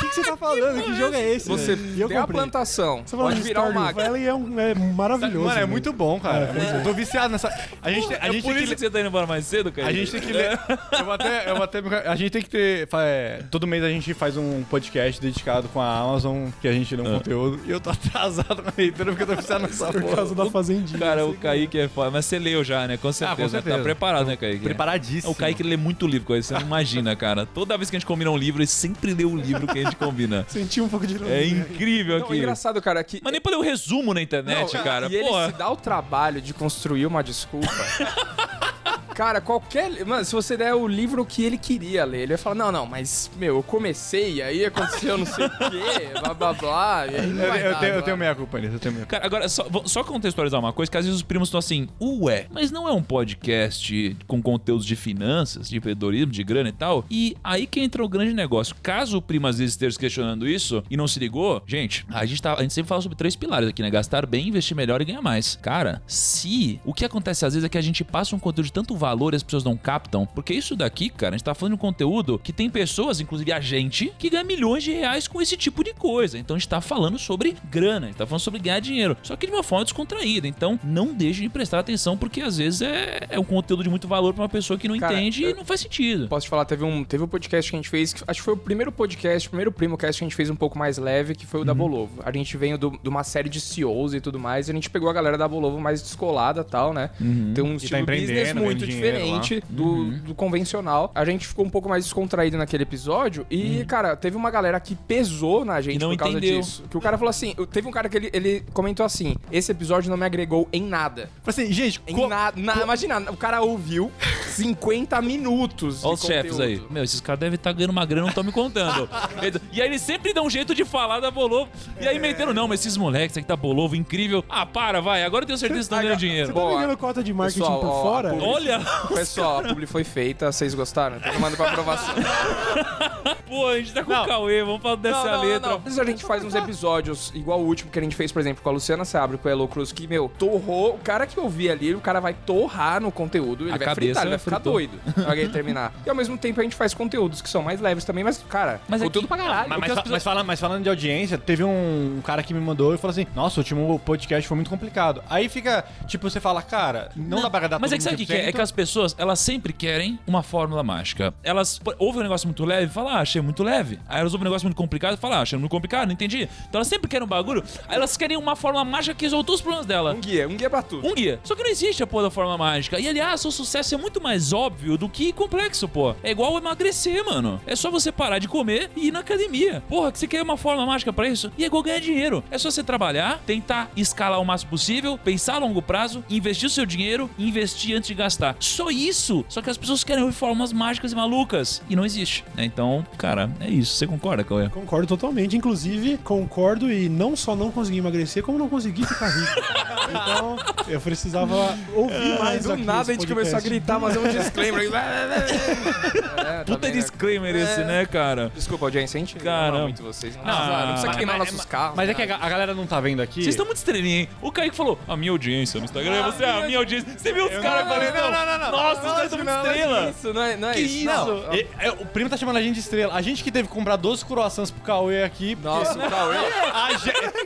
que, que você tá falando? Que jogo é esse? Você velho? E eu tem a comprei. plantação, Você falando pode de virar Stardew mago. Valley é, um, é maravilhoso. Mano, é muito bom, cara. Eu tô viciado nessa. A gente, tem- a É gente por tem isso que. que você tá indo embora mais cedo, cara? A gente tem que ler. Eu vou até, eu vou até. A gente tem que ter. é, todo mês a gente faz um podcast dedicado com a Amazon, que a gente lê um Ah. conteúdo. E eu tô atrasado na leitura porque eu tô viciado nessa Por porra. causa da fazendinha. Cara, o Kaique é foda. Mas você leu já, né? Com certeza. com certeza. Tá preparado, né, Kaique? Preparadíssimo. O Kaique lê muito livro, coisa. Você não imagina, cara. Toda vez que a gente combina um livro, ele sempre lê o livro que a gente combina. Senti um pouco de ironia. É incrível Não, aqui. engraçado, cara, que... Mas nem pra ler o resumo na internet, Não, cara. E ele Porra. se dá o trabalho de construir uma desculpa. Cara, qualquer. Mano, se você der o livro que ele queria ler, ele vai falar: não, não, mas, meu, eu comecei, aí aconteceu não sei o quê, blá blá blá. E aí não Eu, vai eu dar, tenho, eu tenho meia culpa nisso, eu tenho meia culpa. Cara, agora, só, só contextualizar uma coisa, que às vezes os primos estão assim, ué, mas não é um podcast com conteúdos de finanças, de empreendedorismo, de grana e tal? E aí que entra o grande negócio. Caso o primo às vezes esteja questionando isso e não se ligou, gente, a gente, tá, a gente sempre fala sobre três pilares aqui, né? Gastar bem, investir melhor e ganhar mais. Cara, se o que acontece às vezes é que a gente passa um conteúdo de tanto valor e as pessoas não captam, porque isso daqui, cara, a gente tá falando de um conteúdo que tem pessoas, inclusive a gente, que ganha milhões de reais com esse tipo de coisa. Então a gente tá falando sobre grana, a gente tá falando sobre ganhar dinheiro, só que de uma forma descontraída. Então não deixe de prestar atenção, porque às vezes é, é um conteúdo de muito valor pra uma pessoa que não Cara, entende e não faz sentido. Posso te falar, teve um, teve um podcast que a gente fez, que acho que foi o primeiro podcast, o primeiro primo cast que a gente fez um pouco mais leve, que foi o da Bolovo. A gente veio do- de uma série de CEOs e tudo mais, e a gente pegou a galera da Bolovo mais descolada e tal, né? Tem um estilo empreendendo, business muito diferente do, do convencional. A gente ficou um pouco mais descontraído naquele episódio e, cara, teve uma galera que pesou na gente não por causa entendeu. disso. Que o cara falou assim, teve um cara que ele, ele comentou assim, esse episódio não me agregou em nada. Falei assim, gente, Em co- nada. na- imagina, o cara ouviu 50 minutos. Olha os chefes aí. conteúdo. Meu, esses caras devem estar ganhando uma grana, não estão me contando. e aí eles sempre dão um jeito de falar da Bolovo. E aí meteram, não, mas esses moleques aqui da Bolovo, incrível. Ah, para, vai. Agora eu tenho certeza que estão ganhando dinheiro. Você tá Boa. vendendo cota de marketing Pessoal, por ó, fora? Olha, Pessoal, a publi foi feita, vocês gostaram? Então manda pra aprovação. pô, a gente tá com Não. o Cauê, vamos falar dessa não, não, letra. não, não. Às vezes a gente faz uns episódios, igual o último que a gente fez, por exemplo, com a Luciana Seabra, com o Elo Cruz, que, meu, torrou. O cara que ouvir ali, o cara vai torrar no conteúdo, ele A vai cabeça fritar, ele vai ficar fritou. doido ele terminar. E ao mesmo tempo a gente faz conteúdos que são mais leves também, mas, cara, Mas é conteúdo que- pra caralho. Mas, O mas, pessoas- mas fala- mas falando de audiência, teve um, cara que me mandou e falou assim: Nossa, o último podcast foi muito complicado. Aí fica, tipo, você fala, cara, não, dá pra agradar Mas todo é que sabe o que, é? É 100%. que as pessoas, elas sempre querem uma fórmula mágica. Elas ouvem um negócio muito leve e falam, ah, achei muito leve. Aí elas ouvem um negócio muito complicado e falam, ah, achei muito complicado, não entendi. Então elas sempre querem um bagulho, aí elas querem uma fórmula mágica que resolve todos os problemas dela. Um guia, um guia pra tudo. Um guia. Só que não existe a porra da fórmula mágica. E aliás, o sucesso é muito mais óbvio do que complexo, pô. É igual emagrecer, mano. É só você parar de comer e ir na academia. Porra, que você quer uma fórmula mágica pra isso? E é igual ganhar dinheiro. É só você trabalhar, tentar escalar o máximo possível, pensar a longo prazo, investir o seu dinheiro e investir antes de gastar. Só isso. Só que as pessoas querem ouvir fórmulas mágicas e malucas. E não existe. né? Então, cara, é isso. Você concorda, Cauê? Concordo totalmente. Inclusive, concordo e não só não consegui emagrecer, como não consegui ficar rico. então, eu precisava ouvir mais Do aqui nada a esse gente começou a podcast. gritar, fazer um disclaimer. é, tá Puta vendo? disclaimer esse, É. né, cara? Desculpa, audiência, a gente Caramba. muito vocês. Não, Ah, não precisa mas- queimar mas- nossos carros. Mas é que a, né? a galera não tá vendo aqui. Vocês estão muito estrelinha, hein? O Kaique falou, a minha audiência no Instagram, você é a minha audiência. Você viu os caras falando, não, não, não, não. Nossa, os caras estão muito estrela. Isso, não é, não é Que isso. isso? Não. E- é, o primo tá chamando a gente de estrela. A gente que teve que comprar 12 croissants pro Cauê aqui. Nossa, o Cauê.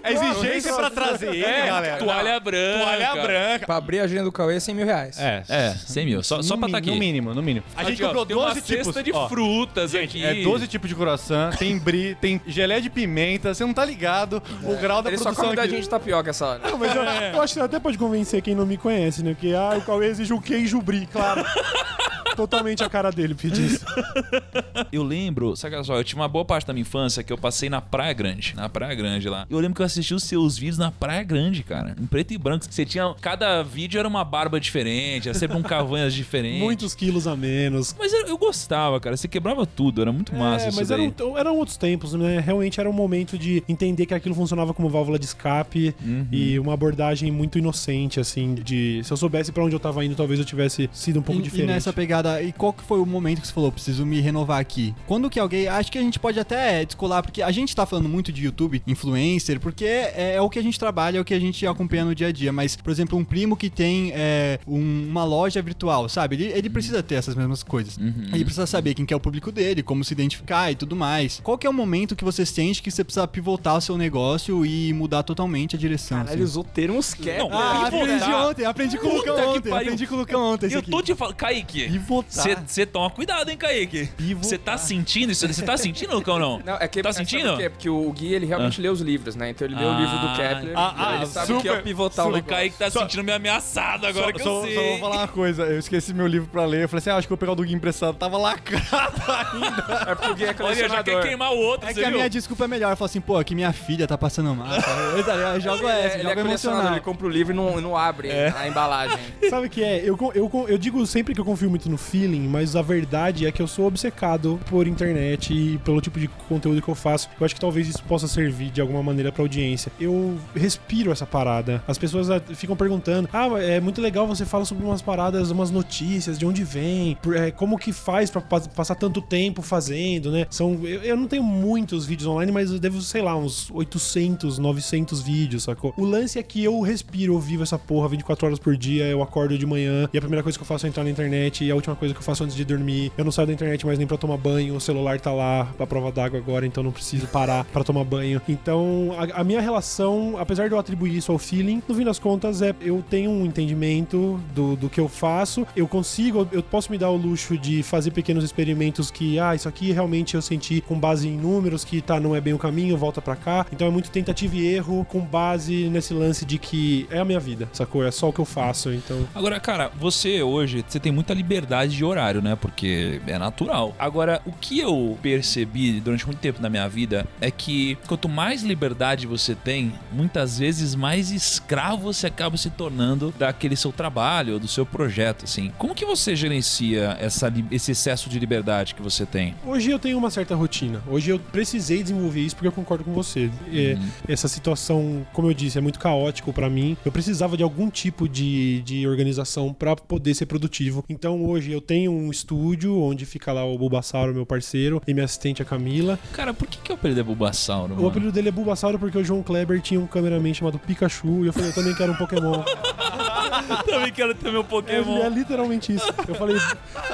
A, ge- a exigência pra trazer ele, É, galera. toalha branca. Toalha branca. Pra abrir a agenda do Cauê é 100 mil reais. É, É, 100 mil. Só, só pra estar aqui. No mínimo, no mínimo. A gente comprou tem uma 12 tipos. cesta de ó, frutas aqui. É 12 tipos de croissant, tem brie, tem gelé de pimenta, você não tá ligado o grau da Ele só produção come aqui. dadinho de tapioca essa hora. Não, mas eu, eu acho que até pode convencer quem não me conhece, né? Porque ah, o Cauê exige um queijo brie, claro. Totalmente a cara dele pedir isso. Eu lembro, sabe só, eu tinha uma boa parte da minha infância que eu passei na Praia Grande. Na Praia Grande lá. Eu lembro que eu assisti os seus vídeos na Praia Grande, cara. Em preto e branco. Você tinha. Cada vídeo era uma barba diferente, era sempre um cavanhas diferente. Muitos quilos a menos. Mas eu, eu gostava, cara. Você quebrava tudo, era muito massa É, isso mas daí. eram, eram outros tempos, né? Realmente era um momento de entender que aquilo funcionava como válvula de escape Uhum. e uma abordagem muito inocente, assim, de... Se eu soubesse pra onde eu tava indo, talvez eu tivesse sido um pouco e, e diferente. nessa pegada, e qual que foi o momento que você falou, preciso me renovar aqui? Quando que alguém, acho que a gente pode até descolar, porque a gente tá falando muito de YouTube, influencer, porque é, é o que a gente trabalha, é o que a gente acompanha no dia a dia, mas, por exemplo, um primo que tem é, um- uma loja virtual, sabe? Ele, ele precisa ter essas mesmas coisas. Ele precisa saber quem que é o público dele, como se identificar e tudo mais. Qual que é o momento que você sente que você precisa pivotar o seu negócio e mudar totalmente a direção? Caralho, assim? ele usou termos que Não, Ah, Pivotar. aprendi ontem, aprendi com o Lucão ontem, aprendi com o Lucão ontem. Eu aqui. tô te falando, Kaique. Pivotar. Você toma cuidado, hein, Kaique? Você tá sentindo isso? Você tá sentindo, Lucão, não? Não, é que Tá é, sentindo? por quê? Porque o Gui, ele realmente lê os livros, né? Então ele lê o Ah. livro do Kepler, Ah, ah, ele sabe o que é super- pivotar o O negócio. Kaique tá se sentindo meio ameaçado agora só, que só- eu sei. só vou falar uma coisa, eu esqueci meu livro pra ler. Eu falei assim, ah, acho que eu vou pegar o do Gui emprestado. Tava lacrado ainda. É porque o Gui é Olha, já colecionador. quer queimar o outro, É você que a viu? minha desculpa é melhor. Eu falo assim, pô, que minha filha tá passando mal. Eu, tá ligado? eu jogo é- essa, ele é jogo colecionador, emocional. ele compra o livro e não, não abre a embalagem. Sabe o que é? Eu, eu, eu digo sempre que eu confio muito no feeling, mas a verdade é que eu sou obcecado por internet e pelo tipo de conteúdo que eu faço. Eu acho que talvez isso possa servir de alguma maneira pra audiência. Eu respiro essa parada. As pessoas ah, ficam perguntando: ah, é muito legal você fala sobre umas paradas, umas notícias, de onde vem, é, como que faz pra pa- passar tanto tempo fazendo, né? São, eu, eu não tenho muitos vídeos online, mas eu devo, sei lá, uns 800, 900 vídeos, sacou? O lance é que eu respiro, eu vivo essa porra 24 horas por dia, eu acordo de manhã e a primeira coisa que eu faço é entrar na internet e a última coisa que eu faço antes de dormir. Eu não saio da internet mais nem pra tomar banho, o celular tá lá pra prova d'água agora, então não preciso parar pra tomar banho. Então, a, a minha relação, apesar de eu atribuir isso ao feeling, no fim das contas é eu tenho um entendimento do, do que eu faço, eu consigo, eu posso me dar o luxo de fazer pequenos experimentos que, ah, isso aqui realmente eu senti com base em números que tá, não é bem o caminho, volta pra cá. Então é muito tentativa e erro com base nesse lance de que é a minha vida, sacou? É só o que eu faço, então. Agora, cara, você hoje, você tem muita liberdade de horário, né? Porque é natural. Agora, o que eu percebi durante muito tempo na minha vida é que quanto mais liberdade você tem, muitas vezes mais escravo você acaba se tornando daquele seu trabalho, do seu projeto, assim. Como que você gerencia essa, esse excesso de liberdade que você tem? Hoje eu tenho uma certa rotina. Hoje eu precisei desenvolver isso porque eu concordo com você. É, Essa situação, como eu disse, é muito caótico pra mim. Eu precisava de algum tipo de, de organização pra poder ser produtivo. Então hoje eu tenho um estúdio onde fica lá o Bulbasauro, meu parceiro, e minha assistente a Camila. Cara, por que, que eu perdi a Bulbasauro? O mano? apelido dele é Bulbasauro porque o João Kleber tinha um cameraman chamado Pikachu e eu falei, eu também quero um Pokémon. Também quero ter meu É, Pokémon. é literalmente isso. Eu falei,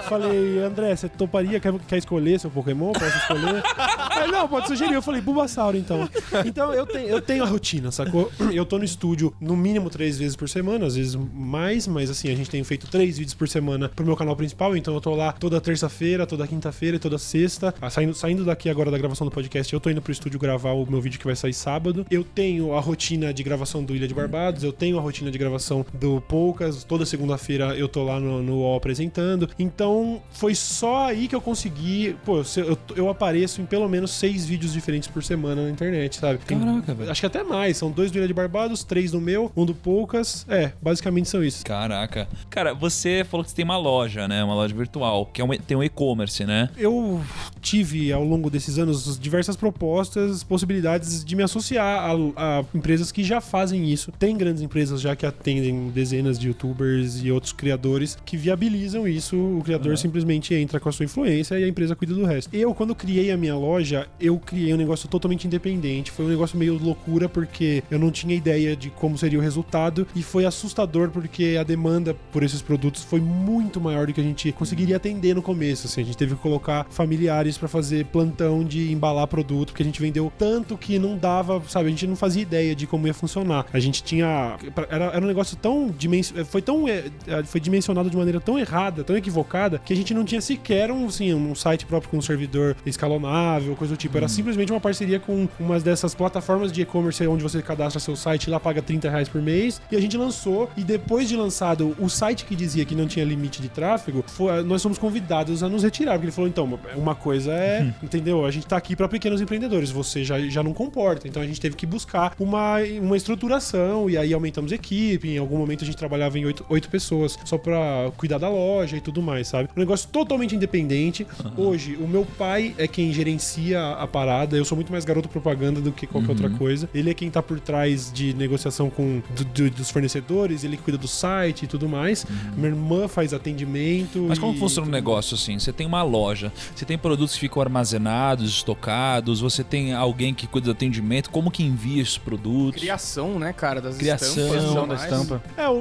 falei, André, você toparia? Quer, quer escolher seu Pokémon? Posso escolher? Aí, não, pode sugerir. Eu falei, Bulbasauro, então. Então eu tenho, eu tenho a rotina, sacou? Eu tô no estúdio no mínimo três vezes por semana, às vezes mais, mas assim, a gente tem feito três vídeos por semana pro meu canal principal, então eu tô lá toda terça-feira, toda quinta-feira e toda sexta. Ah, Saindo, saindo daqui agora da gravação do podcast, eu tô indo pro estúdio gravar o meu vídeo que vai sair sábado. Eu tenho a rotina de gravação do Ilha de Barbados, eu tenho a rotina de gravação do Poucas, toda segunda-feira eu tô lá no, no UOL apresentando. Então, foi só aí que eu consegui. Pô, eu, eu, apareço em pelo menos seis vídeos diferentes por semana na internet, sabe? Tem- Caraca, velho. Acho que até mais. São dois do Ilha de Barbados, três do meu, um do Poucas. É, basicamente são isso. Caraca. Cara, você falou que você tem uma loja, né? Uma loja virtual, que é um, tem um e-commerce, né? Eu tive ao longo desses anos diversas propostas, possibilidades de me associar a, a empresas que já fazem isso. Tem grandes empresas já que atendem dezenas de youtubers e outros criadores que viabilizam isso. O criador simplesmente entra com a sua influência e a empresa cuida do resto. Eu, quando criei a minha loja, eu criei um negócio totalmente independente. Foi um negócio meio loucura porque eu não tinha ideia de como seria o resultado e foi assustador porque a demanda por esses produtos foi muito maior do que a gente conseguiria atender no começo. Assim, a gente teve que colocar familiares pra fazer plantão de embalar produto porque a gente vendeu tanto que não dava, sabe? A gente não fazia ideia de como ia funcionar. A gente tinha era, era um negócio tão dimension, foi tão é, é, foi dimensionado de maneira tão errada, tão equivocada que a gente não tinha sequer um, assim, um site próprio com um servidor escalonável, coisa do tipo. Era simplesmente uma parceria com umas dessas plataformas de e-commerce onde você cadastra seu site e lá paga 30 reais por mês. E a gente lançou, e depois de lançado o site que dizia que não tinha limite de tráfego, foi- nós fomos convidados a nos retirar. Porque ele falou: então, uma coisa é, entendeu? A gente tá aqui para pequenos empreendedores, você já, já não comporta. Então a gente teve que buscar uma, uma estruturação, e aí aumentamos a equipe. Em algum momento a gente trabalhava em oito, oito pessoas só pra cuidar da loja e tudo mais, sabe? Um negócio totalmente independente. Hoje, o meu pai é quem gerencia a parada. Eu sou muito mais garoto propaganda do que qualquer outra coisa. Ele é quem tá por trás de negociação com do- do- dos fornecedores, ele cuida do site e tudo mais. Minha irmã faz atendimento. Mas como e funciona o tudo negócio assim? Você tem uma loja, você tem produtos que ficam armazenados, estocados, você tem alguém que cuida do atendimento, como que envia esses produtos? Criação, né, cara, das Criação estampas. da tudo mais. estampa. É, o,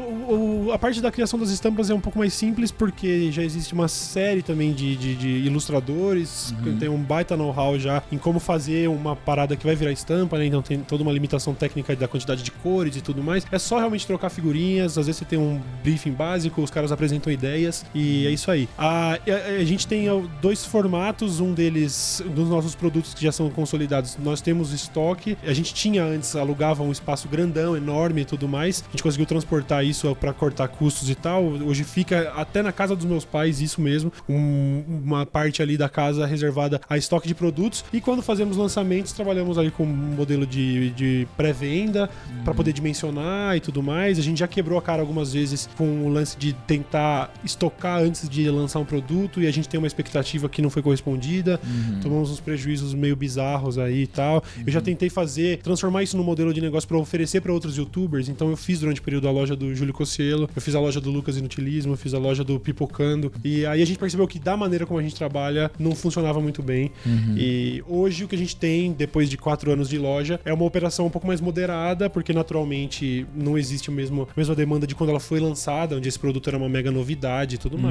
o- a parte da criação das estampas é um pouco mais simples, porque já existe uma série também de, de- de ilustradores, que tem um baita know-how já em como fazer uma parada que vai virar estampa, né? Então tem toda uma limitação técnica da quantidade de cores e tudo mais. É só realmente trocar figurinhas, às vezes você tem um briefing básico, os caras apresentam ideias e é isso aí. A, a- a gente tem dois formatos, um deles, dos nossos produtos que já são consolidados, nós temos estoque. A gente tinha antes, alugava um espaço grandão, enorme e tudo mais. A gente conseguiu transportar isso para cortar custos e tal. Hoje fica até na casa dos meus pais, isso mesmo, um- uma parte ali da casa reservada a estoque de produtos. E quando fazemos lançamentos, trabalhamos ali com um modelo de, de pré-venda para poder dimensionar e tudo mais. A gente já quebrou a cara algumas vezes com o lance de tentar estocar antes de lançar um produto e a gente tem uma expectativa que não foi correspondida. Tomamos uns prejuízos meio bizarros aí e tal. Eu já tentei fazer, transformar isso num modelo de negócio para oferecer para outros youtubers. Então eu fiz durante o período a loja do Júlio Cossielo, eu fiz a loja do Lucas Inutilismo, eu fiz a loja do Pipocando. E aí a gente percebeu que da maneira como a gente trabalha não funcionava muito bem. E hoje o que a gente tem, depois de quatro anos de loja, é uma operação um pouco mais moderada, porque naturalmente não existe o mesmo, a mesma demanda de quando ela foi lançada, onde esse produto era uma mega novidade e tudo mais.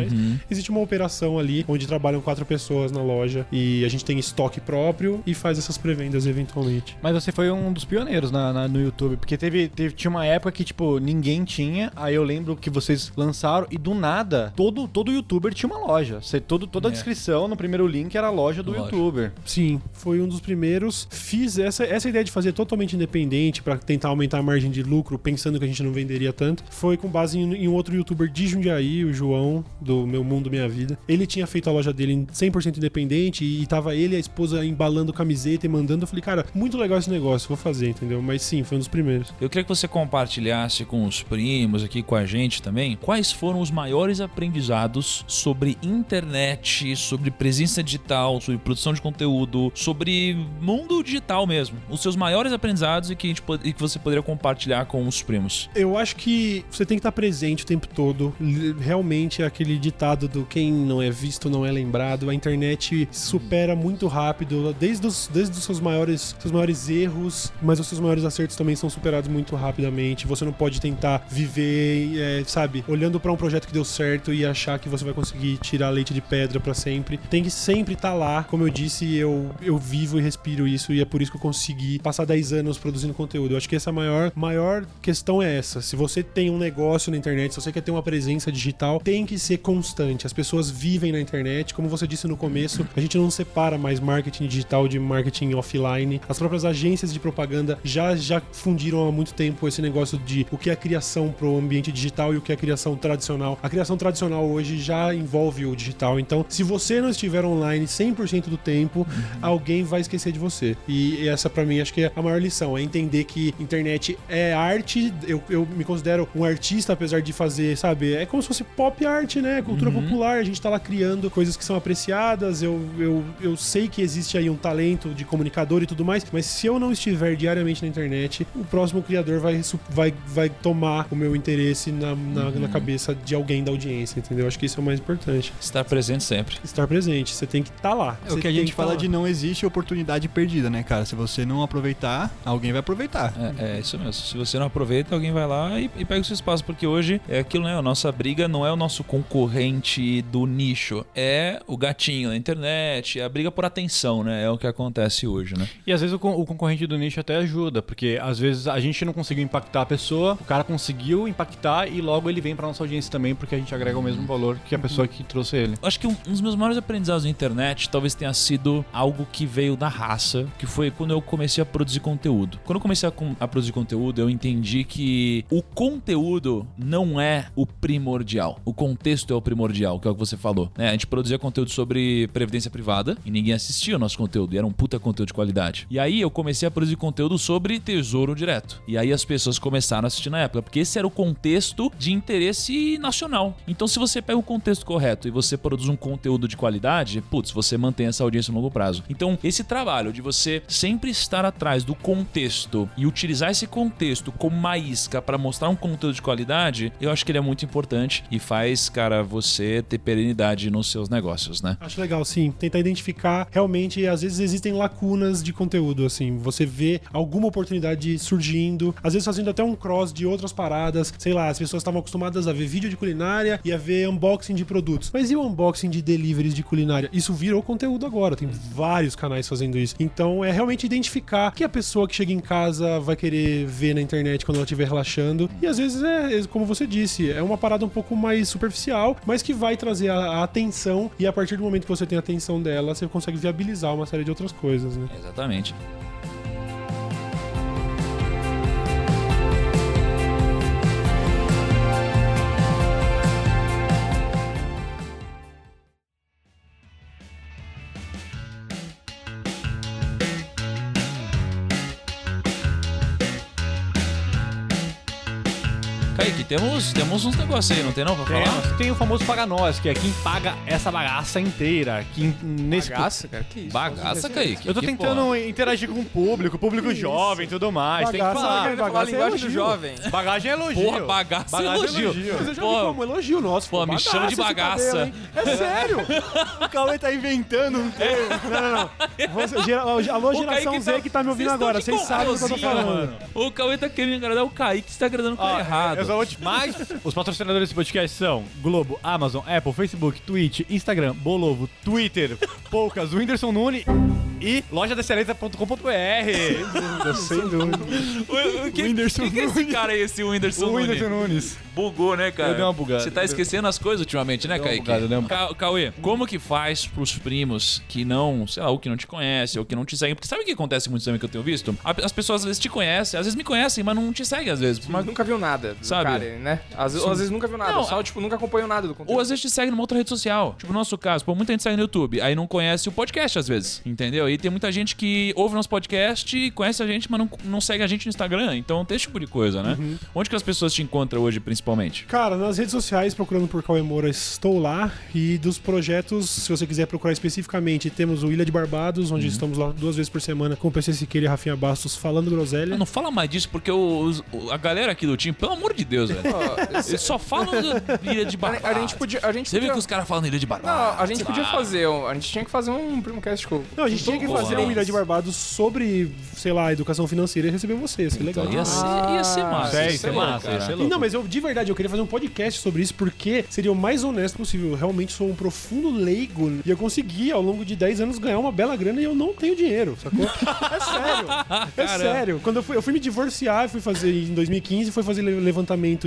Existe uma operação ali onde trabalham quatro pessoas na loja e a gente tem estoque próprio e faz essas pré-vendas eventualmente. Mas você foi um dos pioneiros na, na- no YouTube, porque teve, teve- tinha uma época que, tipo, ninguém tinha, aí eu lembro que vocês lançaram e do nada, todo, todo youtuber tinha uma loja. Você, todo, toda a É. descrição no primeiro link era a loja do Loja. youtuber. Sim, foi um dos primeiros. Fiz essa, essa ideia de fazer totalmente independente pra tentar aumentar a margem de lucro, pensando que a gente não venderia tanto. Foi com base em, em um outro youtuber de Jundiaí, o João, do Meu Mundo Minha Vida. Ele tinha feito a loja dele em 100% independente e tava ele e a esposa embalando camiseta e mandando. Eu falei, cara, muito legal esse negócio, vou fazer, entendeu? Mas sim, foi um dos primeiros. Eu queria que você compartilhasse com os primos aqui com a gente também quais foram os maiores aprendizados sobre internet, sobre presença digital, sobre produção de conteúdo, sobre mundo digital mesmo. Os seus maiores aprendizados e que, a gente, e que você poderia compartilhar com os primos. Eu acho que você tem que estar presente o tempo todo. Realmente, aquele ditado do quem não é visto não é lembrado. A internet supera muito rápido, desde os, desde os seus maiores, seus maiores erros, mas os seus maiores acertos também são superados muito rapidamente. Você não pode tentar viver, é, sabe, olhando pra um projeto que deu certo e achar que você vai conseguir tirar leite de pedra pra sempre. Tem que sempre estar lá. Como eu disse, eu, eu vivo e respiro isso e é por isso que eu consegui passar 10 anos produzindo conteúdo. Eu acho que essa maior, maior questão é essa. Se você tem um negócio na internet, se você quer ter uma presença digital, tem que ser constante. As pessoas vivem na internet. Como você disse no começo, a gente não separa mais marketing digital de marketing offline. As próprias agências de propaganda já, já fundiram há muito tempo esse negócio de o que é criação pro ambiente digital e o que é criação tradicional. A criação tradicional hoje já envolve o digital. Então, se você não estiver online 100% do tempo, alguém vai esquecer de você. E essa pra mim acho que é a maior lição, é entender que internet é arte. Eu, eu me considero um artista apesar de fazer, sabe, é como se fosse pop art, né? Cultura popular, a gente tá lá criando coisas que são apreciadas. Eu, eu, eu sei que existe aí um talento de comunicador e tudo mais, mas se eu não estiver diariamente na internet, o próximo criador vai, vai, vai tomar o meu interesse na, na, na cabeça de alguém da audiência, entendeu? Acho que isso é o mais importante. Estar presente sempre. Estar presente, você tem que estar lá. É o Você que a gente tá fala lá. de não existe oportunidade perdida, né, cara? Se você não aproveitar, alguém vai aproveitar. É, é isso mesmo. Se você não aproveita, alguém vai lá e, e pega o seu espaço. Porque hoje é aquilo, né? A nossa briga não é o nosso concorrente do nicho. É o gatinho na internet. É a briga por atenção, né? É o que acontece hoje, né? E às vezes o, o concorrente do nicho até ajuda, porque às vezes a gente não conseguiu impactar a pessoa, o cara conseguiu impactar e logo ele vem pra nossa audiência também, porque a gente agrega o mesmo valor que a pessoa que trouxe ele. Acho que um, um dos meus maiores aprendizados na internet talvez tenha sido algo que veio da raça, que foi quando eu comecei a produzir conteúdo. Quando eu comecei a, a produzir conteúdo, eu entendi que o conteúdo não é o primordial. O contexto é o primordial, que é o que você falou. né? A gente produzia conteúdo sobre previdência privada e ninguém assistia o nosso conteúdo, e era um puta conteúdo de qualidade. E aí eu comecei a produzir conteúdo sobre tesouro direto. E aí as pessoas começaram a assistir na época, porque esse era o contexto de interesse nacional. Então, se você pega o contexto correto e você produz um conteúdo de qualidade, putz, você mantém essa audiência no longo prazo. Então, esse trabalho de você sempre estar atrás do contexto e utilizar esse contexto como uma isca para mostrar um conteúdo de qualidade, eu acho que ele é muito importante e faz, cara, você ter perenidade nos seus negócios, né? Acho legal, sim. Tentar identificar realmente, às vezes existem lacunas de conteúdo, assim. Você vê alguma oportunidade surgindo, às vezes fazendo até um cross de outras paradas paradas, sei lá, as pessoas estavam acostumadas a ver vídeo de culinária e a ver unboxing de produtos. Mas e o unboxing de deliveries de culinária? Isso virou conteúdo agora, tem vários canais fazendo isso. Então é realmente identificar que a pessoa que chega em casa vai querer ver na internet quando ela estiver relaxando. E às vezes é, é, como você disse, é uma parada um pouco mais superficial, mas que vai trazer a, a atenção e a partir do momento que você tem a atenção dela, você consegue viabilizar uma série de outras coisas, né? Exatamente. Temos, temos uns negócios aí, não tem não pra falar? Tem, tem o famoso Paga Nós, que é quem paga essa bagaça inteira. Que nesse Bagaça, cara, que isso? Bagaça, Kaique. Eu tô que tentando porra. interagir com o público, público jovem e tudo mais. tem que Bagaça, falar. Ele vai falar a Bagaça é linguagem do elogio. jovem. Bagagem é elogio. Porra, bagaça, é elogio. Mas eu já Pô, como elogio nosso. pô, me chama de bagaça. cabelo? É sério? O Cauê tá inventando um termo. Não, não, não. Você, gera- alô, geração Kaique Z que tá me ouvindo agora. Vocês sabem o que eu tô falando. mano. O Cauê tá querendo agradar o Kaique, você tá agradando o cara errado. Eu só vou te... Mas os patrocinadores desse podcast são Globo, Amazon, Apple, Facebook, Twitch, Instagram, Bolovo, Twitter, Poucas, Whindersson Nunes e lojadexcelência.com.br. Sem dúvida. O, o, que, Whindersson que, que é esse cara aí, esse Whindersson, O Whindersson Nunes? Nunes. Bugou, né, cara? Eu dei uma bugada. Você tá esquecendo as coisas ultimamente, né, Kaique? bugada, deu uma- Ca- Cauê, como que faz pros primos que não, sei lá, ou que não te conhecem, ou que não te seguem? Porque sabe o que acontece muito também que eu tenho visto? As pessoas às vezes te conhecem, às vezes me conhecem, mas não te seguem às vezes. Mas nunca viu nada do Sabe? cara, né? Às, ou às vezes nunca viu nada, Não, só, tipo, nunca acompanhou nada do conteúdo. Ou às vezes te segue numa outra rede social. Tipo, no nosso caso, pô, muita gente segue no YouTube, aí não conhece o podcast às vezes, entendeu? E tem muita gente que ouve nosso podcast, conhece a gente, mas não, não segue a gente no Instagram. Então tem esse tipo de coisa, né? Uhum. Onde que as pessoas te encontram hoje, principalmente? Cara, nas redes sociais, procurando por Cauê Moura, estou lá. E dos projetos, se você quiser procurar especificamente, temos o Ilha de Barbados, onde estamos lá duas vezes por semana com o PC Siqueira e Rafinha Bastos falando groselha. Ah, Não fala mais disso, porque os- a galera aqui do time, pelo amor de Deus, Eles só falam da Ilha de Barbados. a gente podia. A gente Você viu podia que os caras falam Ilha de Barbados? não, a gente podia Ah. fazer. um- A gente tinha que fazer um primocast com. Não, a gente tinha que Boa. fazer um Ilha de Barbados sobre, sei lá, educação financeira e receber você. Ia ser legal. Então, ia, ser, ia ser massa. É, ia é ser massa, E louco. não, mas eu de verdade eu queria fazer um podcast sobre isso porque seria o mais honesto possível. Eu realmente sou um profundo leigo e eu consegui ao longo de 10 anos ganhar uma bela grana e eu não tenho dinheiro, sacou? É sério. É Caramba. sério. Quando eu fui, eu fui me divorciar, fui fazer em 2015, fui fazer le-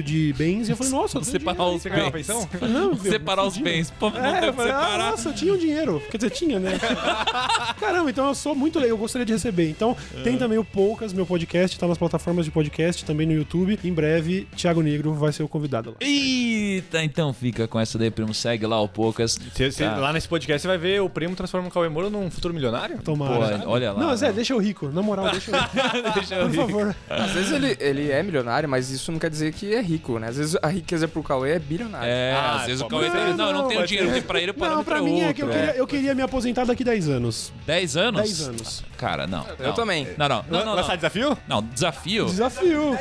de bens e eu falei, nossa, eu tenho Separar dinheiro. os Você bens. pensão? Não, meu, Separar os bens. Pô, não É, eu falei, ah, nossa, eu tinha um dinheiro. Quer dizer, tinha, né? Caramba, então eu sou muito legal, eu gostaria de receber. Então, tem também o Poucas, meu podcast, tá nas plataformas de podcast, também no YouTube. Em breve, Thiago Negro vai ser o convidado lá. Eita, então fica com essa daí, primo. Segue lá o Poucas. Cê- cê- Tá. Lá nesse podcast você vai ver o primo transforma o Cauê Moura num futuro milionário? Tomara. Pô, olha lá. Não, Zé, deixa eu rico. Na moral, deixa eu rico. Deixa eu Por rir. favor. Às vezes ele, ele é milionário, mas isso não quer dizer que é rico, né? Às vezes a riqueza pro Cauê é bilionário. É, Ah, às vezes pô, o Cauê tem. Não, eu não Não, tenho dinheiro, porque pra ele para Não, pra mim é que eu outro. queria, eu queria me aposentar daqui 10 anos. 10 anos? 10 anos. Cara, não. Eu não. também. Não, não, não, não. Lançar Não, desafio? não desafio. Desafio.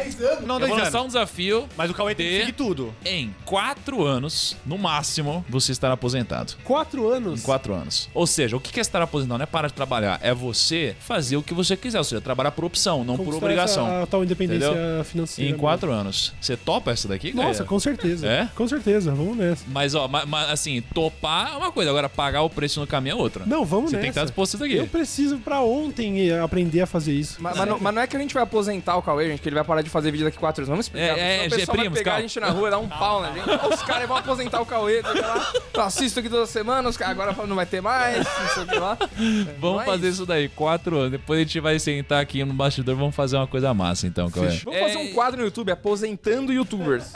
Não, Eu 10 vou lançar anos. um desafio. Mas o Cauê tem que seguir tudo. Em 4 anos, no máximo, você estará aposentado. 4 anos. Em 4 anos. Ou seja, o que é estar aposentado? Não é parar de trabalhar, é você fazer o que você quiser. Ou seja, trabalhar por opção, não por obrigação. essa- A tal independência Entendeu? financeira. Em 4 anos. Você topa essa daqui, Nossa, galera? com certeza. É? Com certeza, vamos nessa. Mas, ó, ma- ma- assim, topar é uma coisa, agora pagar o preço no caminho é outra. Não, vamos Você nessa. tem que estar disposto a isso daqui. Eu preciso pra ontem eh, aprender a fazer isso. Mas, mas não, mas não é que a gente vai aposentar o Cauê, gente, que ele vai parar de fazer vídeo daqui a 4 anos. Vamos explicar. É, é, o pessoal vai primos, pegar calma. a gente na rua e dar um pau na gente. Ó, Os caras vão aposentar o Cauê, tá lá. Eu assisto aqui toda semana, os caras agora não vai ter mais, não sei o que lá. Vamos é fazer isso. isso daí, quatro anos. Depois a gente vai sentar aqui no bastidor, vamos fazer uma coisa massa, então, Cauê. Vamos fazer um quadro no YouTube, aposentando youtubers.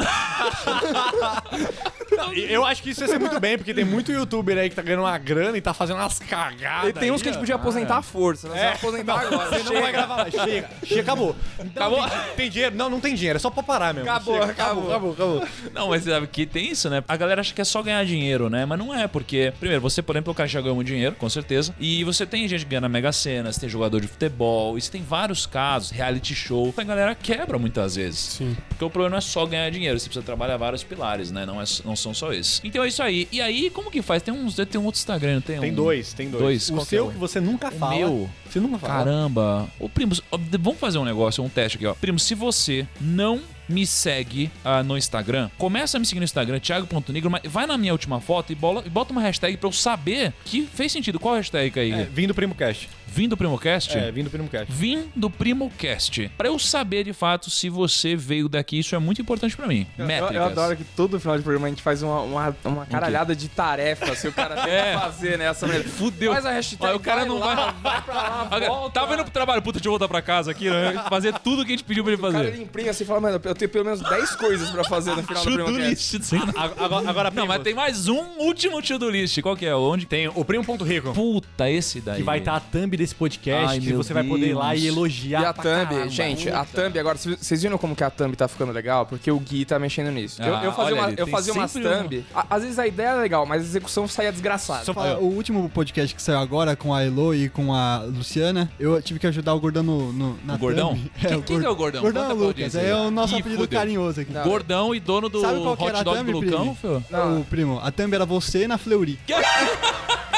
E Eu acho que isso ia ser muito bem, porque tem muito youtuber aí que tá ganhando uma grana e tá fazendo umas cagadas. E tem uns que a gente podia aposentar à força, né? Você vai aposentar agora. Você não vai gravar mais. Chega, chega, acabou. Acabou? Tem, tem dinheiro? Não, não tem dinheiro. É só pra parar mesmo. Acabou, Chega, acabou. acabou, acabou. Não, mas sabe que tem isso, né? A galera acha que é só ganhar dinheiro, né? Mas não é, porque, primeiro, você, por exemplo, o cara já ganhou muito dinheiro, com certeza. E você tem gente que ganha na Mega Sena, você tem jogador de futebol, isso tem vários casos, reality show. A galera quebra muitas vezes. Sim. Porque o problema não é só ganhar dinheiro, você precisa trabalhar vários pilares, né? Não, é, não são só esses. Então é isso aí. E aí, como que faz? Tem uns. Tem um outro Instagram, tem? Tem um... dois, tem dois. Dois, O é seu o- que você nunca O fala. meu. Você nunca fala. Caramba. Ô, primo, vamos fazer um negócio, um teste aqui, ó. Primo, se você não me segue ah, no Instagram. Começa a me seguir no Instagram, thiago.negro, mas vai na minha última foto e, bola- e bota uma hashtag pra eu saber que fez sentido. Qual hashtag aí? É, vim do Primo Cast. Vim do Primocast? É, vim do Primo Cast. Vim do Primocast. Pra eu saber de fato se você veio daqui, isso é muito importante pra mim. Eu, Métricas. eu adoro que todo final de programa a gente faz uma, uma, uma caralhada de tarefas que o cara tem É. que fazer nessa maneira. Fudeu. Faz a hashtag, Olha, o cara vai não lá, vai- vai pra lá, volta. Tava indo pro trabalho, puta, deixa eu voltar pra casa aqui, né? Fazer tudo que a gente pediu pra ele O cara ele fazer. imprime assim e fala, mano, eu tenho pelo menos 10 coisas pra fazer no final do To-do programa. list. sim. Agora, agora Não, mas tem mais um último to-do list. Qual que é? Onde? tem o Primo Ponto Rico. Puta, esse daí. Que vai estar a thumb desse podcast, Ai, que meu você vai poder ir lá Deus. e elogiar. E a pra thumb, caramba. gente, a thumb agora, vocês viram como que a thumb tá ficando legal? Porque o Gui tá mexendo nisso. eu, Ah, eu fazia, olha uma, ali, eu tem fazia umas sempre um- thumb, a- às vezes a ideia é legal, mas a execução saía desgraçada. Só- Fala, O último podcast que saiu agora com a Elo e com a Luciana, eu tive que ajudar o Gordão no, no- na O Gordão? thumb. Quem- quem que é o Gordão? Gordão Conta é pra o Lucas, audiência aí. é o nosso apelido fudeu. carinhoso aqui. Não. Gordão e dono do Sabe qual que era hot a dog thumb, do Lucão, Primo? filho? Não. O primo, a thumb era você na Fleury.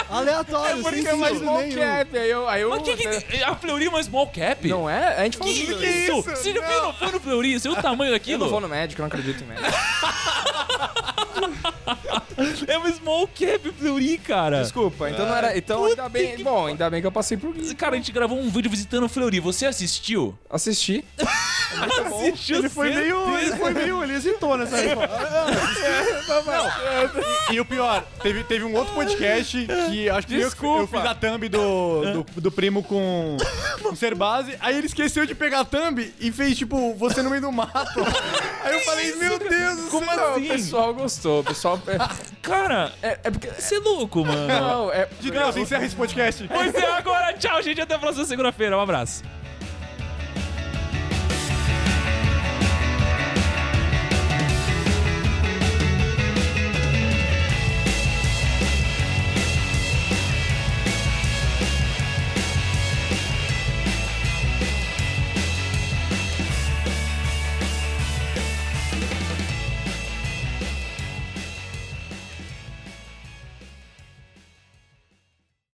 Aleatório, Porque sem é sentido small nenhum. cap, aí eu... Aí eu Mas que que... A Fleury é uma small cap? Não é? A gente falou Que disso. isso? Você já viu, foi no Fleury? Você viu o tamanho Eu daquilo? não vou no médico, eu não acredito em médico. É uma small cap Fleury, cara. Desculpa, então não era... Então ainda bem... Bom, ainda bem que eu passei por. Cara, a gente gravou um vídeo visitando o Fleury. Você assistiu? Assisti. Assistiu Ele foi meio. Ele foi meio. Ele hesitou nessa resposta. E o pior, teve, teve um outro podcast que acho que eu, Desculpa. eu fiz a thumb do, do, do primo com, com ser base, aí ele esqueceu de pegar a thumb e fez, tipo, você no meio do mato. Aí eu falei, meu Deus do Como céu. Assim? pessoal gostou. O pessoal... Cara, É, é porque... você é louco, mano. Não, é... Você encerra esse podcast. Pois é, agora. Tchau, gente. Até a próxima segunda-feira. Um abraço.